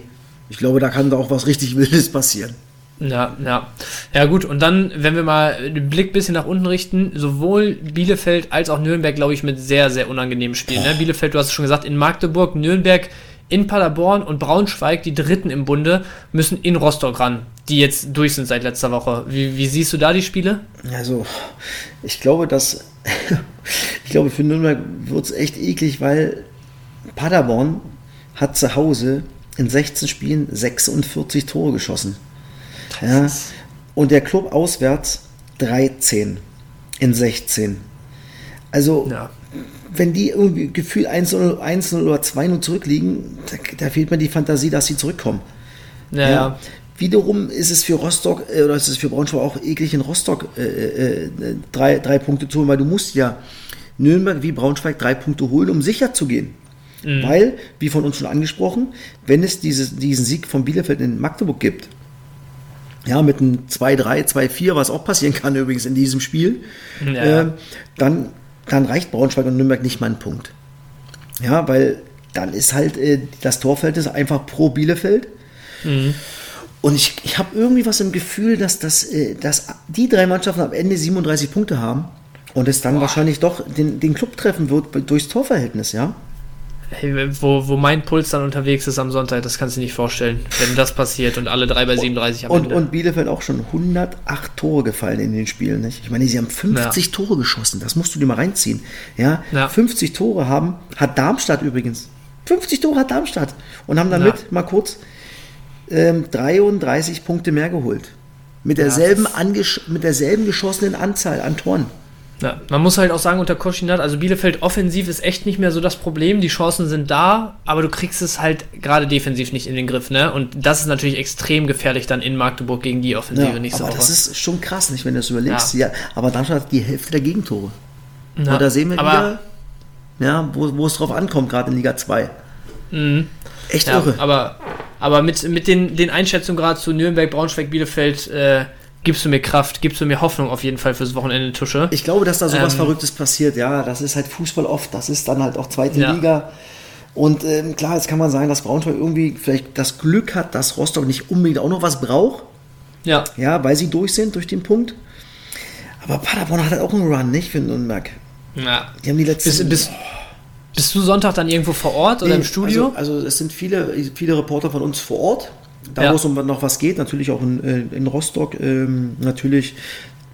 ich glaube, da kann da auch was richtig Wildes passieren. Ja, ja. Ja, gut. Und dann, wenn wir mal den Blick ein bisschen nach unten richten, sowohl Bielefeld als auch Nürnberg, glaube ich, mit sehr, sehr unangenehmen Spielen. Ne? Bielefeld, du hast es schon gesagt, in Magdeburg, Nürnberg, in Paderborn und Braunschweig, die Dritten im Bunde, müssen in Rostock ran, die jetzt durch sind seit letzter Woche. Wie, wie siehst du da die Spiele? Also, ich glaube, dass. ich glaube, für Nürnberg wird es echt eklig, weil Paderborn hat zu Hause in 16 Spielen 46 Tore geschossen. Ja. Und der Club auswärts 13 in 16. Also, ja. Wenn die irgendwie gefühlt 1 oder 2-0 zurückliegen, da, da, fehlt mir die Fantasie, dass sie zurückkommen. Ja. ja. Wiederum ist es für Rostock äh, oder ist es für Braunschweig auch eklig in Rostock äh, äh, drei, drei Punkte zu holen, weil du musst ja Nürnberg wie Braunschweig drei Punkte holen, um sicher zu gehen. Mhm. Weil, wie von uns schon angesprochen, wenn es dieses, diesen Sieg von Bielefeld in Magdeburg gibt, ja, mit einem 2-3, 2-4, was auch passieren kann übrigens in diesem Spiel, ja. äh, dann, dann reicht Braunschweig und Nürnberg nicht mal ein Punkt. Ja, weil dann ist halt äh, das Torverhältnis einfach pro Bielefeld. Mhm. Und ich, ich habe irgendwie was im Gefühl, dass, das, äh, dass die drei Mannschaften am Ende 37 Punkte haben und es dann Boah. wahrscheinlich doch den, den Club treffen wird durchs Torverhältnis, ja wo, wo mein Puls dann unterwegs ist am Sonntag, das kannst du dir nicht vorstellen, wenn das passiert und alle drei bei 37 am und, Ende. Und Bielefeld auch schon 108 Tore gefallen in den Spielen. Nicht? Ich meine, sie haben 50 ja. Tore geschossen, das musst du dir mal reinziehen. Ja? ja? 50 Tore haben, hat Darmstadt übrigens. 50 Tore hat Darmstadt und haben damit ja. mal kurz ähm, 33 Punkte mehr geholt. Mit derselben, mit derselben geschossenen Anzahl an Toren. Ja, man muss halt auch sagen, unter Koschinat, also Bielefeld offensiv ist echt nicht mehr so das Problem. Die Chancen sind da, aber du kriegst es halt gerade defensiv nicht in den Griff, ne? Und das ist natürlich extrem gefährlich dann in Magdeburg gegen die Offensive ja, nächste aber Woche. Das ist schon krass, nicht, wenn du das überlegst. Ja. ja aber Darmstadt hat die Hälfte der Gegentore. Ja, Und da sehen wir wieder, ja, wo, wo es drauf ankommt, gerade in Liga 2. Mhm. Echt irre. Aber, aber mit, mit den, den Einschätzungen gerade zu Nürnberg, Braunschweig, Bielefeld, äh, gibst du mir Kraft, gibst du mir Hoffnung auf jeden Fall fürs Wochenende Tusche. Ich glaube, dass da sowas ähm, Verrücktes passiert, ja. Das ist halt Fußball oft, das ist dann halt auch zweite ja. Liga. Und ähm, klar, jetzt kann man sagen, dass Braunschweig irgendwie vielleicht das Glück hat, dass Rostock nicht unbedingt auch noch was braucht. Ja. Ja, weil sie durch sind durch den Punkt. Aber Paderborn hat halt auch einen Run, nicht für Nürnberg. ja. Die haben die letzten. Bist, bist, bist du Sonntag dann irgendwo vor Ort oder Nee, im Studio? Also, also es sind viele, viele Reporter von uns vor Ort, da Ja. wo es um noch was geht, natürlich auch in, äh, in Rostock, ähm, natürlich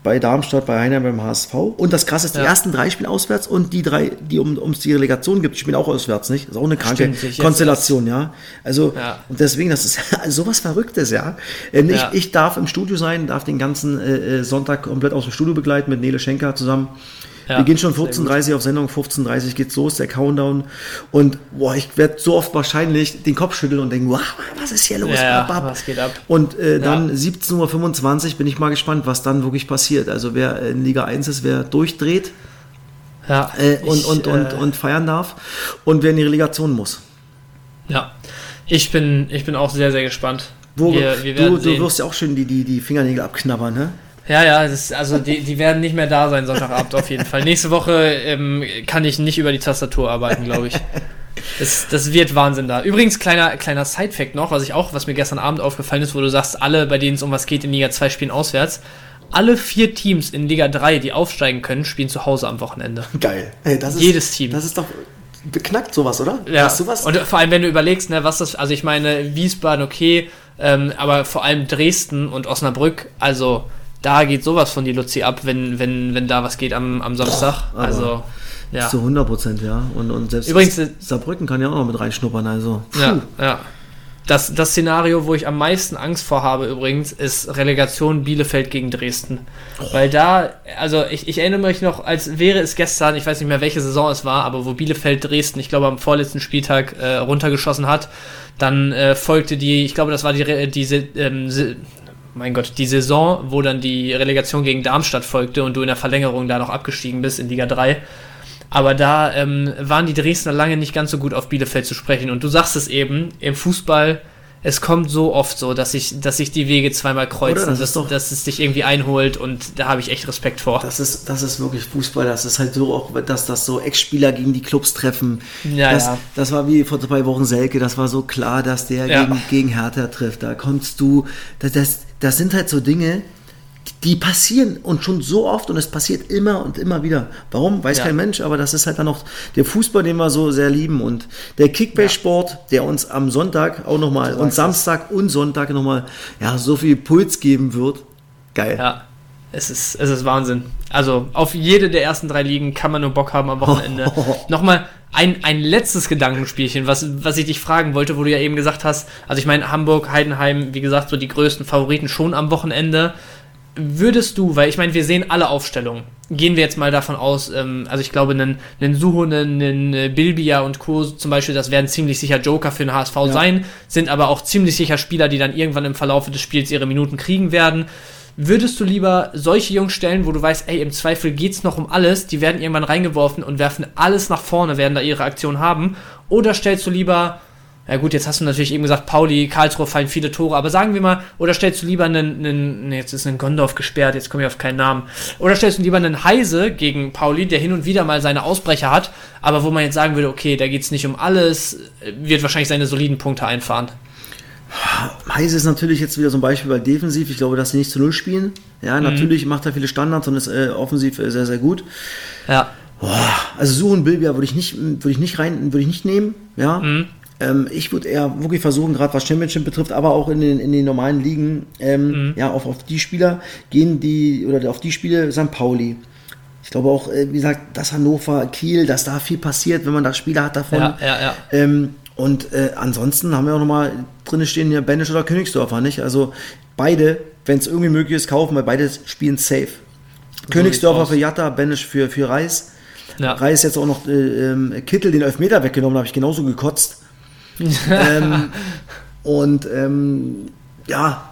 bei Darmstadt, bei Heinheim, beim HSV. Und das krasse ist, die Ja. ersten drei spielen auswärts und die drei, die um ums die Relegation gibt, spielen auch auswärts, nicht? ist auch eine kranke Stimmt, Konstellation, ja. Also Ja. und deswegen, das ist sowas Verrücktes, ja. Ähm, Ja. Ich, ich darf im Studio sein, darf den ganzen äh, äh, Sonntag komplett aus dem Studio begleiten mit Nele Schenker zusammen. Ja, Wir gehen schon sehr 14.30 Uhr auf Sendung, 15.30 Uhr geht's los, der Countdown. Und boah, ich werde so oft wahrscheinlich den Kopf schütteln und denken, wow, was ist hier los? Ja, Ab, ab. was geht ab? Und äh, dann Ja. 17.25 Uhr bin ich mal gespannt, was dann wirklich passiert. Also wer in Liga 1 ist, wer durchdreht Ja. äh, und, Ich, und, und, äh, und feiern darf und wer in die Relegation muss. Ja. Ich bin, ich bin auch sehr, sehr gespannt. Wo, wir, wir du, du wirst ja auch schön die, die, die Fingernägel abknabbern, ne? Ja, ja, ist, also die, die werden nicht mehr da sein Sonntagabend auf jeden Fall. Nächste Woche ähm, kann ich nicht über die Tastatur arbeiten, glaube ich. Das, das wird Wahnsinn da. Übrigens, kleiner, kleiner Side-Fact noch, was ich auch, was mir gestern Abend aufgefallen ist, wo du sagst, alle, bei denen es um was geht in Liga 2, spielen auswärts. Alle vier Teams in Liga 3, die aufsteigen können, spielen zu Hause am Wochenende. Geil. Ey, das ist, Jedes Team. Das ist doch beknackt sowas, oder? Ja, Hast du was? und vor allem, wenn du überlegst, ne, was das, also ich meine, Wiesbaden, okay, ähm, aber vor allem Dresden und Osnabrück, also da geht sowas von die Luzi ab, wenn, wenn, wenn da was geht am, am Samstag. aber also, ja. Zu 100 Prozent, ja. Und, und selbst Übrigens, äh, Saarbrücken kann ja auch noch mit reinschnuppern, also. Puh. Ja, ja. Das, das Szenario, wo ich am meisten Angst vor habe übrigens, ist Relegation Bielefeld gegen Dresden. Weil da, also ich, ich erinnere mich noch, als wäre es gestern, ich weiß nicht mehr welche Saison es war, aber wo Bielefeld Dresden, ich glaube am vorletzten Spieltag äh, runtergeschossen hat, dann äh, folgte die, ich glaube das war die, diese, ähm, mein Gott, die Saison, wo dann die Relegation gegen Darmstadt folgte und du in der Verlängerung da noch abgestiegen bist in Liga 3. Aber da ähm, waren die Dresdner lange nicht ganz so gut auf Bielefeld zu sprechen. Und du sagst es eben, im Fußball, es kommt so oft so, dass sich dass sich die Wege zweimal kreuzen, Oder? Das dass, ist doch- dass es dich irgendwie einholt und da habe ich echt Respekt vor. Das ist, das ist wirklich Fußball. Das ist halt so auch, dass das so Ex-Spieler gegen die Clubs treffen. Ja, das, ja. das war wie vor zwei Wochen Selke. Das war so klar, dass der Ja. gegen, gegen Hertha trifft. Da konntest du, das, das, das sind halt so Dinge, die passieren und schon so oft und es passiert immer und immer wieder. Warum? Weiß Ja. kein Mensch, aber das ist halt dann noch der Fußball, den wir so sehr lieben und der Kickbase-Sport, der uns am Sonntag auch nochmal und Samstag und Sonntag nochmal ja, so viel Puls geben wird. Geil. Ja, es ist, es ist Wahnsinn. Also auf jede der ersten drei Ligen kann man nur Bock haben am Wochenende. Nochmal ein, ein letztes Gedankenspielchen, was, was ich dich fragen wollte, wo du ja eben gesagt hast, also ich meine Hamburg, Heidenheim, wie gesagt, so die größten Favoriten schon am Wochenende. Würdest du, weil ich meine, wir sehen alle Aufstellungen. Gehen wir jetzt mal davon aus, ähm, also ich glaube, einen, einen Suho, einen, einen Bilbia und Co. zum Beispiel, das werden ziemlich sicher Joker für den HSV sein, sind aber auch ziemlich sicher Spieler, die dann irgendwann im Verlauf des Spiels ihre Minuten kriegen werden. Würdest du lieber solche Jungs stellen, wo du weißt, ey, im Zweifel geht's noch um alles, die werden irgendwann reingeworfen und werfen alles nach vorne, werden da ihre Aktion haben? Oder stellst du lieber, ja gut, jetzt hast du natürlich eben gesagt, Pauli, Karlsruhe fallen viele Tore, aber sagen wir mal, oder stellst du lieber einen, einen nee, jetzt ist ein Gondorf gesperrt, jetzt komme ich auf keinen Namen, oder stellst du lieber einen Heise gegen Pauli, der hin und wieder mal seine Ausbrecher hat, aber wo man jetzt sagen würde, okay, da geht's nicht um alles, wird wahrscheinlich seine soliden Punkte einfahren. Heise ist natürlich jetzt wieder so ein Beispiel bei defensiv. Ich glaube, dass sie nicht zu Null spielen. Ja, natürlich macht er viele Standards und ist äh, offensiv äh, sehr, sehr gut. Ja, Also Suchen Bilbia würde ich nicht, würde ich nicht rein, würde ich nicht nehmen. Ja. Ähm, ich würde eher wirklich versuchen, gerade was Championship betrifft, aber auch in den, in den normalen Ligen, ähm, ja, auf, auf die Spieler gehen, die, oder auf die Spiele St. Pauli. Ich glaube auch, äh, wie gesagt, dass Hannover, Kiel, dass da viel passiert, wenn man da Spieler hat davon. ja, ja, ja. Ähm, und äh, ansonsten haben wir auch nochmal drin stehen hier Benisch oder Königsdorfer, nicht? Also beide, wenn es irgendwie möglich ist, kaufen, weil beide spielen safe. Königsdorfer aus. für Jatta, Benisch für, für Reis. Ja. Reis jetzt auch noch äh, ähm, Kittel den Elfmeter weggenommen, habe ich genauso gekotzt. ähm, und ähm, ja,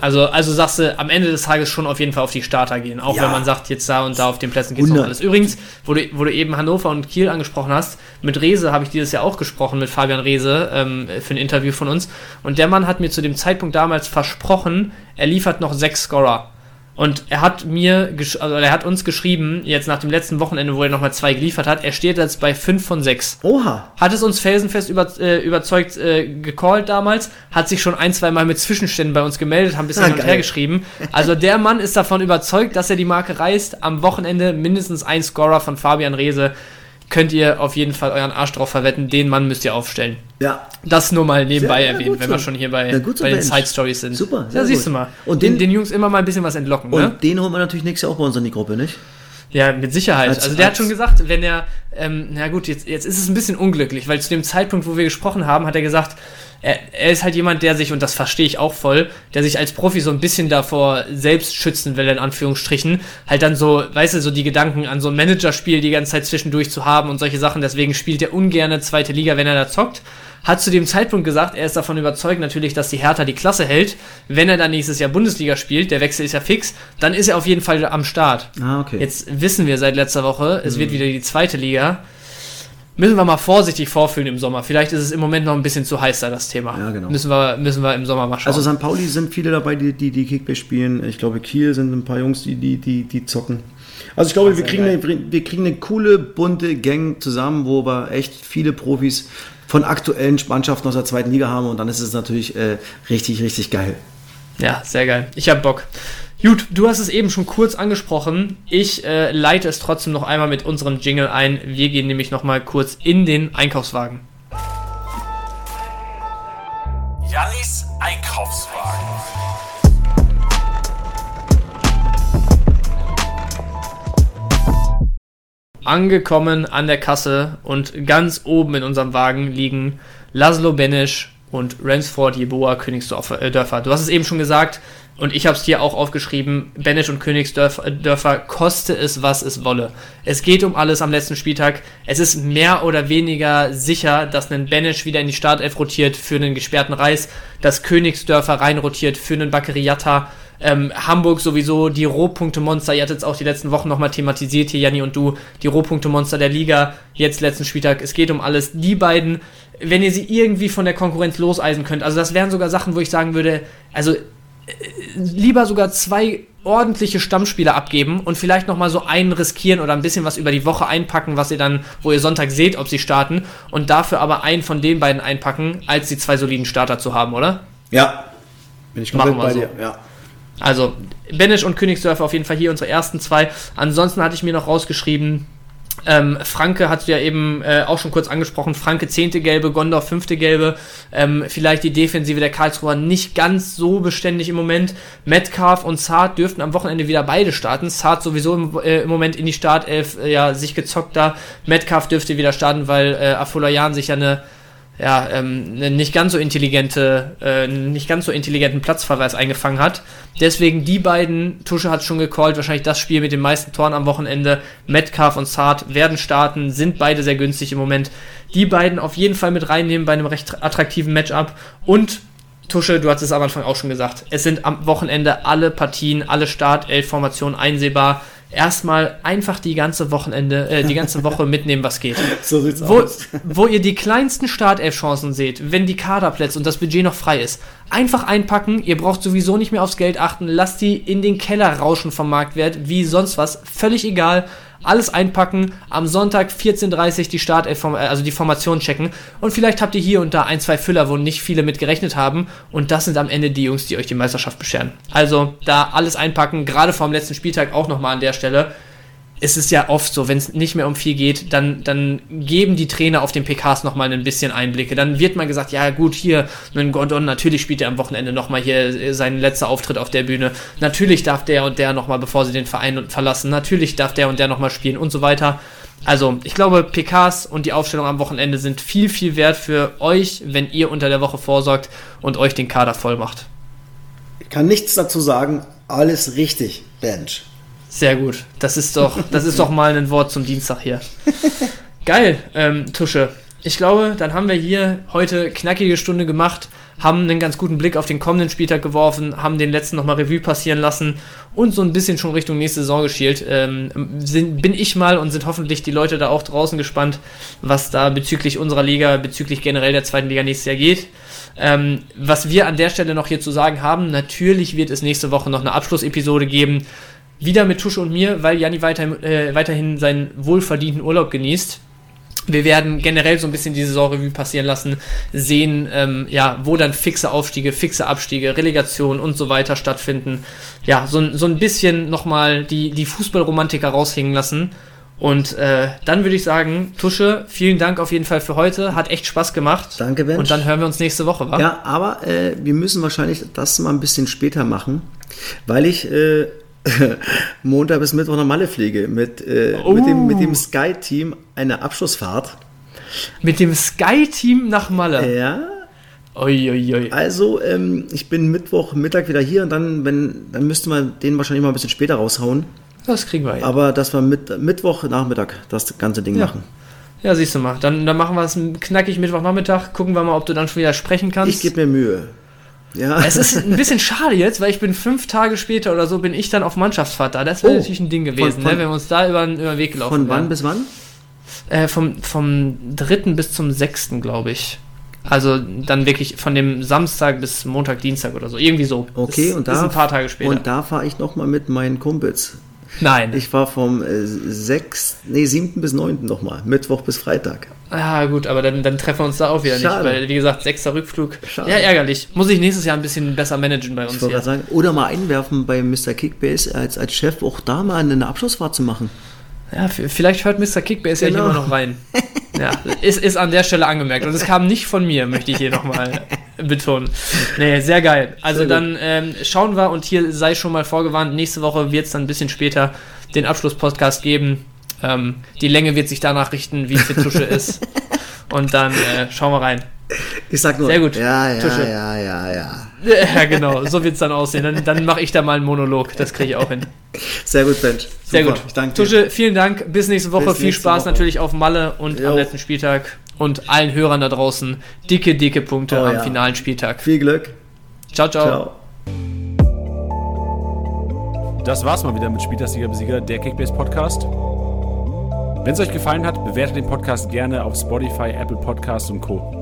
Also, also sagst du, am Ende des Tages schon auf jeden Fall auf die Starter gehen, auch Ja. wenn man sagt, jetzt da und da auf den Plätzen geht es noch 100. alles. Übrigens, wo du, wo du eben Hannover und Kiel angesprochen hast, mit Rese habe ich dieses Jahr auch gesprochen, mit Fabian Rese, ähm, für ein Interview von uns. Und der Mann hat mir zu dem Zeitpunkt damals versprochen, er liefert noch sechs Scorer. Und er hat mir, also er hat uns geschrieben, jetzt nach dem letzten Wochenende, wo er nochmal zwei geliefert hat, er steht jetzt bei 5 von 6. Oha. Hat es uns felsenfest über, äh, überzeugt äh, gecallt damals, hat sich schon ein, zwei Mal mit Zwischenständen bei uns gemeldet, haben ein bisschen Ah, hin und geil. her geschrieben. Also der Mann ist davon überzeugt, dass er die Marke reißt. Am Wochenende mindestens ein Scorer von Fabian Reese. Könnt ihr auf jeden Fall euren Arsch drauf verwetten. Den Mann müsst ihr aufstellen. Ja. Das nur mal nebenbei Sehr, ja, erwähnt, gut wenn wir schon hier bei, Ja, so, bei den. Side Stories sind. Super, Ja, sehr siehst gut. du mal. Und den, den- den Jungs immer mal ein bisschen was entlocken, Und ne? den holen wir natürlich nächstes Jahr auch bei uns in die Gruppe, nicht? Ja, mit Sicherheit. Als- also der hat als- schon gesagt, wenn er, ähm, na gut, jetzt, jetzt ist es ein bisschen unglücklich, weil zu dem Zeitpunkt, wo wir gesprochen haben, hat er gesagt, er, er ist halt jemand, der sich, und das verstehe ich auch voll, der sich als Profi so ein bisschen davor selbst schützen will, in Anführungsstrichen. Halt dann so, weißt du, so die Gedanken an so ein Managerspiel die ganze Zeit zwischendurch zu haben und solche Sachen. Deswegen spielt er ungerne zweite Liga, wenn er da zockt. Hat zu dem Zeitpunkt gesagt, er ist davon überzeugt natürlich, dass die Hertha die Klasse hält. Wenn er dann nächstes Jahr Bundesliga spielt, der Wechsel ist ja fix, dann ist er auf jeden Fall am Start. Ah, okay. Jetzt wissen wir seit letzter Woche, es Mhm. wird wieder die zweite Liga. Müssen wir mal vorsichtig vorfühlen im Sommer. Vielleicht ist es im Moment noch ein bisschen zu heiß da, das Thema. Ja, genau. Müssen wir, müssen wir im Sommer mal schauen. Also St. Pauli sind viele dabei, die die, die Kickbase spielen. Ich glaube, Kiel sind ein paar Jungs, die, die, die, die zocken. Also ich glaube, wir sehr kriegen, eine, wir kriegen eine coole, bunte Gang zusammen, wo wir echt viele Profis von aktuellen Mannschaften aus der zweiten Liga haben und dann ist es natürlich äh, richtig, richtig geil. ja, sehr geil. Ich hab Bock. Gut, du hast es eben schon kurz angesprochen. Ich äh, leite es trotzdem noch einmal mit unserem Jingle ein. Wir gehen nämlich noch mal kurz in den Einkaufswagen. Jannis Einkaufswagen. angekommen an der Kasse und ganz oben in unserem Wagen liegen Laszlo Benesch und Ransford Jeboa Königsdörfer. Äh, Dörfer. Du hast es eben schon gesagt und ich habe es dir auch aufgeschrieben. Benesch und Königsdörfer äh, koste es, was es wolle. Es geht um alles am letzten Spieltag. Es ist mehr oder weniger sicher, dass ein Benesch wieder in die Startelf rotiert für einen gesperrten Reis, dass Königsdörfer reinrotiert für einen Bakariata. Ähm, Hamburg sowieso, die Rohpunkte-Monster, ihr hattet es auch die letzten Wochen nochmal thematisiert hier, Janni und du, die Rohpunkte-Monster der Liga, jetzt letzten Spieltag, es geht um alles. Die beiden, wenn ihr sie irgendwie von der Konkurrenz loseisen könnt, also das wären sogar Sachen, wo ich sagen würde, also lieber sogar zwei ordentliche Stammspieler abgeben und vielleicht nochmal so einen riskieren oder ein bisschen was über die Woche einpacken, was ihr dann, wo ihr Sonntag seht, ob sie starten und dafür aber einen von den beiden einpacken, als die zwei soliden Starter zu haben, oder? Ja, bin ich Machen wir komplett bei so. dir. Ja. Also, Benisch und Königsdörfer auf jeden Fall hier unsere ersten zwei. Ansonsten hatte ich mir noch rausgeschrieben, ähm, Franke hast du ja eben äh, auch schon kurz angesprochen. Franke zehnte gelbe, Gondorf fünfte gelbe. Ähm, vielleicht die Defensive der Karlsruher nicht ganz so beständig im Moment. Metcalf und Zart dürften am Wochenende wieder beide starten. Zart sowieso im, äh, im Moment in die Startelf äh, ja, sich gezockt da. Metcalf dürfte wieder starten, weil äh, Afolayan sich ja eine ja, ähm, nicht ganz so intelligente, äh, nicht ganz so intelligenten Platzverweis eingefangen hat. Deswegen die beiden, Tusche hat schon gecallt, wahrscheinlich das Spiel mit den meisten Toren am Wochenende. Metcalf und Zart werden starten, sind beide sehr günstig im Moment. Die beiden auf jeden Fall mit reinnehmen bei einem recht attraktiven Matchup. Und Tusche, du hast es am Anfang auch schon gesagt, es sind am Wochenende alle Partien, alle Startelf-Formationen einsehbar. Erstmal einfach die ganze Wochenende, äh, die ganze Woche mitnehmen, was geht So sieht's wo, aus. wo ihr die kleinsten Startelf-Chancen seht, wenn die Kaderplätze und das Budget noch frei ist. Einfach einpacken, ihr braucht sowieso nicht mehr aufs Geld achten, lasst die in den Keller rauschen vom Marktwert, wie sonst was, völlig egal. Alles einpacken, am Sonntag 14.30 Uhr die Startelf, äh, also die Formation checken. Und vielleicht habt ihr hier und da ein, zwei Füller, wo nicht viele mit gerechnet haben. Und das sind am Ende die Jungs, die euch die Meisterschaft bescheren. Also da alles einpacken, gerade vor dem letzten Spieltag auch nochmal an der Stelle es ist ja oft so, wenn es nicht mehr um viel geht, dann, dann geben die Trainer auf den PKs nochmal ein bisschen Einblicke. Dann wird mal gesagt, ja gut, hier, ein Gordon, natürlich spielt er am Wochenende nochmal hier seinen letzten Auftritt auf der Bühne. Natürlich darf der und der nochmal, bevor sie den Verein verlassen, natürlich darf der und der nochmal spielen und so weiter. Also, ich glaube, PKs und die Aufstellung am Wochenende sind viel, viel wert für euch, wenn ihr unter der Woche vorsorgt und euch den Kader voll macht. Ich kann nichts dazu sagen. Alles richtig, Bench. Sehr gut. Das ist doch, das ist doch mal ein Wort zum Dienstag hier. Geil, ähm, Tusche. Ich glaube, dann haben wir hier heute knackige Stunde gemacht, haben einen ganz guten Blick auf den kommenden Spieltag geworfen, haben den letzten nochmal Revue passieren lassen und so ein bisschen schon Richtung nächste Saison geschielt. Ähm, sind, bin ich mal und sind hoffentlich die Leute da auch draußen gespannt, was da bezüglich unserer Liga, bezüglich generell der zweiten Liga nächstes Jahr geht. Ähm, was wir an der Stelle noch hier zu sagen haben, natürlich wird es nächste Woche noch eine Abschlussepisode geben. Wieder mit Tusche und mir, weil Janni weiter, äh, weiterhin seinen wohlverdienten Urlaub genießt. Wir werden generell so ein bisschen die Saisonrevue passieren lassen, sehen, ähm, ja, wo dann fixe Aufstiege, fixe Abstiege, Relegation und so weiter stattfinden. Ja, so, so ein bisschen nochmal die, die Fußballromantiker raushängen lassen. Und äh, dann würde ich sagen, Tusche, vielen Dank auf jeden Fall für heute. Hat echt Spaß gemacht. Danke, Ben. Und dann hören wir uns nächste Woche, wa? Ja, aber äh, wir müssen wahrscheinlich das mal ein bisschen später machen, weil ich äh, Montag bis Mittwoch nach Malle fliege mit, äh, Oh. mit dem, mit dem Sky-Team eine Abschlussfahrt. Mit dem Sky-Team nach Malle. Ja, Uiuiui. also ähm, ich bin Mittwoch Mittag wieder hier und dann, wenn, dann müsste man den wahrscheinlich mal ein bisschen später raushauen. Das kriegen wir hin. Aber dass wir mit, Mittwoch Nachmittag das ganze Ding Ja. machen. Ja, siehst du mal. Dann, dann machen wir es knackig Mittwochnachmittag. Gucken wir mal, ob du dann schon wieder sprechen kannst. Ich gebe mir Mühe. Ja. Es ist ein bisschen schade jetzt, weil ich bin fünf Tage später oder so, bin ich dann auf Mannschaftsfahrt da. Das wäre Oh. natürlich ein Ding gewesen, Von- von- ne, wenn wir uns da über, den- über den Weg gelaufen Von wann wären. bis wann? Äh, vom, vom 3. bis zum 6. glaube ich. Also dann wirklich von dem Samstag bis Montag, Dienstag oder so. Irgendwie so. Okay, ist, und da, Ist ein paar Tage später. Und da fahre ich nochmal mit meinen Kumpels. Nein. Ich war vom äh, 6., nee, 7. bis 9. nochmal, Mittwoch bis Freitag. Ja, gut, aber dann, dann treffen wir uns da auch wieder Schade. nicht, weil, wie gesagt, sechster Rückflug. Schade. Ja, ärgerlich. Muss ich nächstes Jahr ein bisschen besser managen bei Ich uns wollte hier. gerade sagen, oder mal einwerfen bei Mr. Kickbase als, als Chef auch da mal eine Abschlussfahrt zu machen. Ja, vielleicht hört Mr. Kickbase ja Genau. hier immer noch rein. Ja, ist, ist an der Stelle angemerkt. Und es kam nicht von mir, möchte ich hier nochmal betonen. Nee, sehr geil. Also Sehr dann ähm, schauen wir und hier sei schon mal vorgewarnt, nächste Woche wird es dann ein bisschen später den Abschlusspodcast geben. Ähm, die Länge wird sich danach richten, wie fit Tusche ist. Und dann äh, schauen wir rein. Ich sag nur, Sehr gut. Ja, ja, Tusche. ja, ja, ja. Ja, genau, so wird es dann aussehen. Dann, dann mache ich da mal einen Monolog. Das kriege ich auch hin. Sehr gut, Bench. Sehr gut. Ich danke dir. Tusche, vielen Dank. Bis nächste Woche. Bis Viel nächste Spaß Woche. natürlich auf Malle und Jo. am letzten Spieltag. Und allen Hörern da draußen dicke, dicke Punkte Oh am ja. finalen Spieltag. Viel Glück. Ciao, ciao. Ciao. Das war's mal wieder mit Spieltagssieger Besieger, der Kickbase Podcast. Wenn es euch gefallen hat, bewertet den Podcast gerne auf Spotify, Apple Podcasts und Co.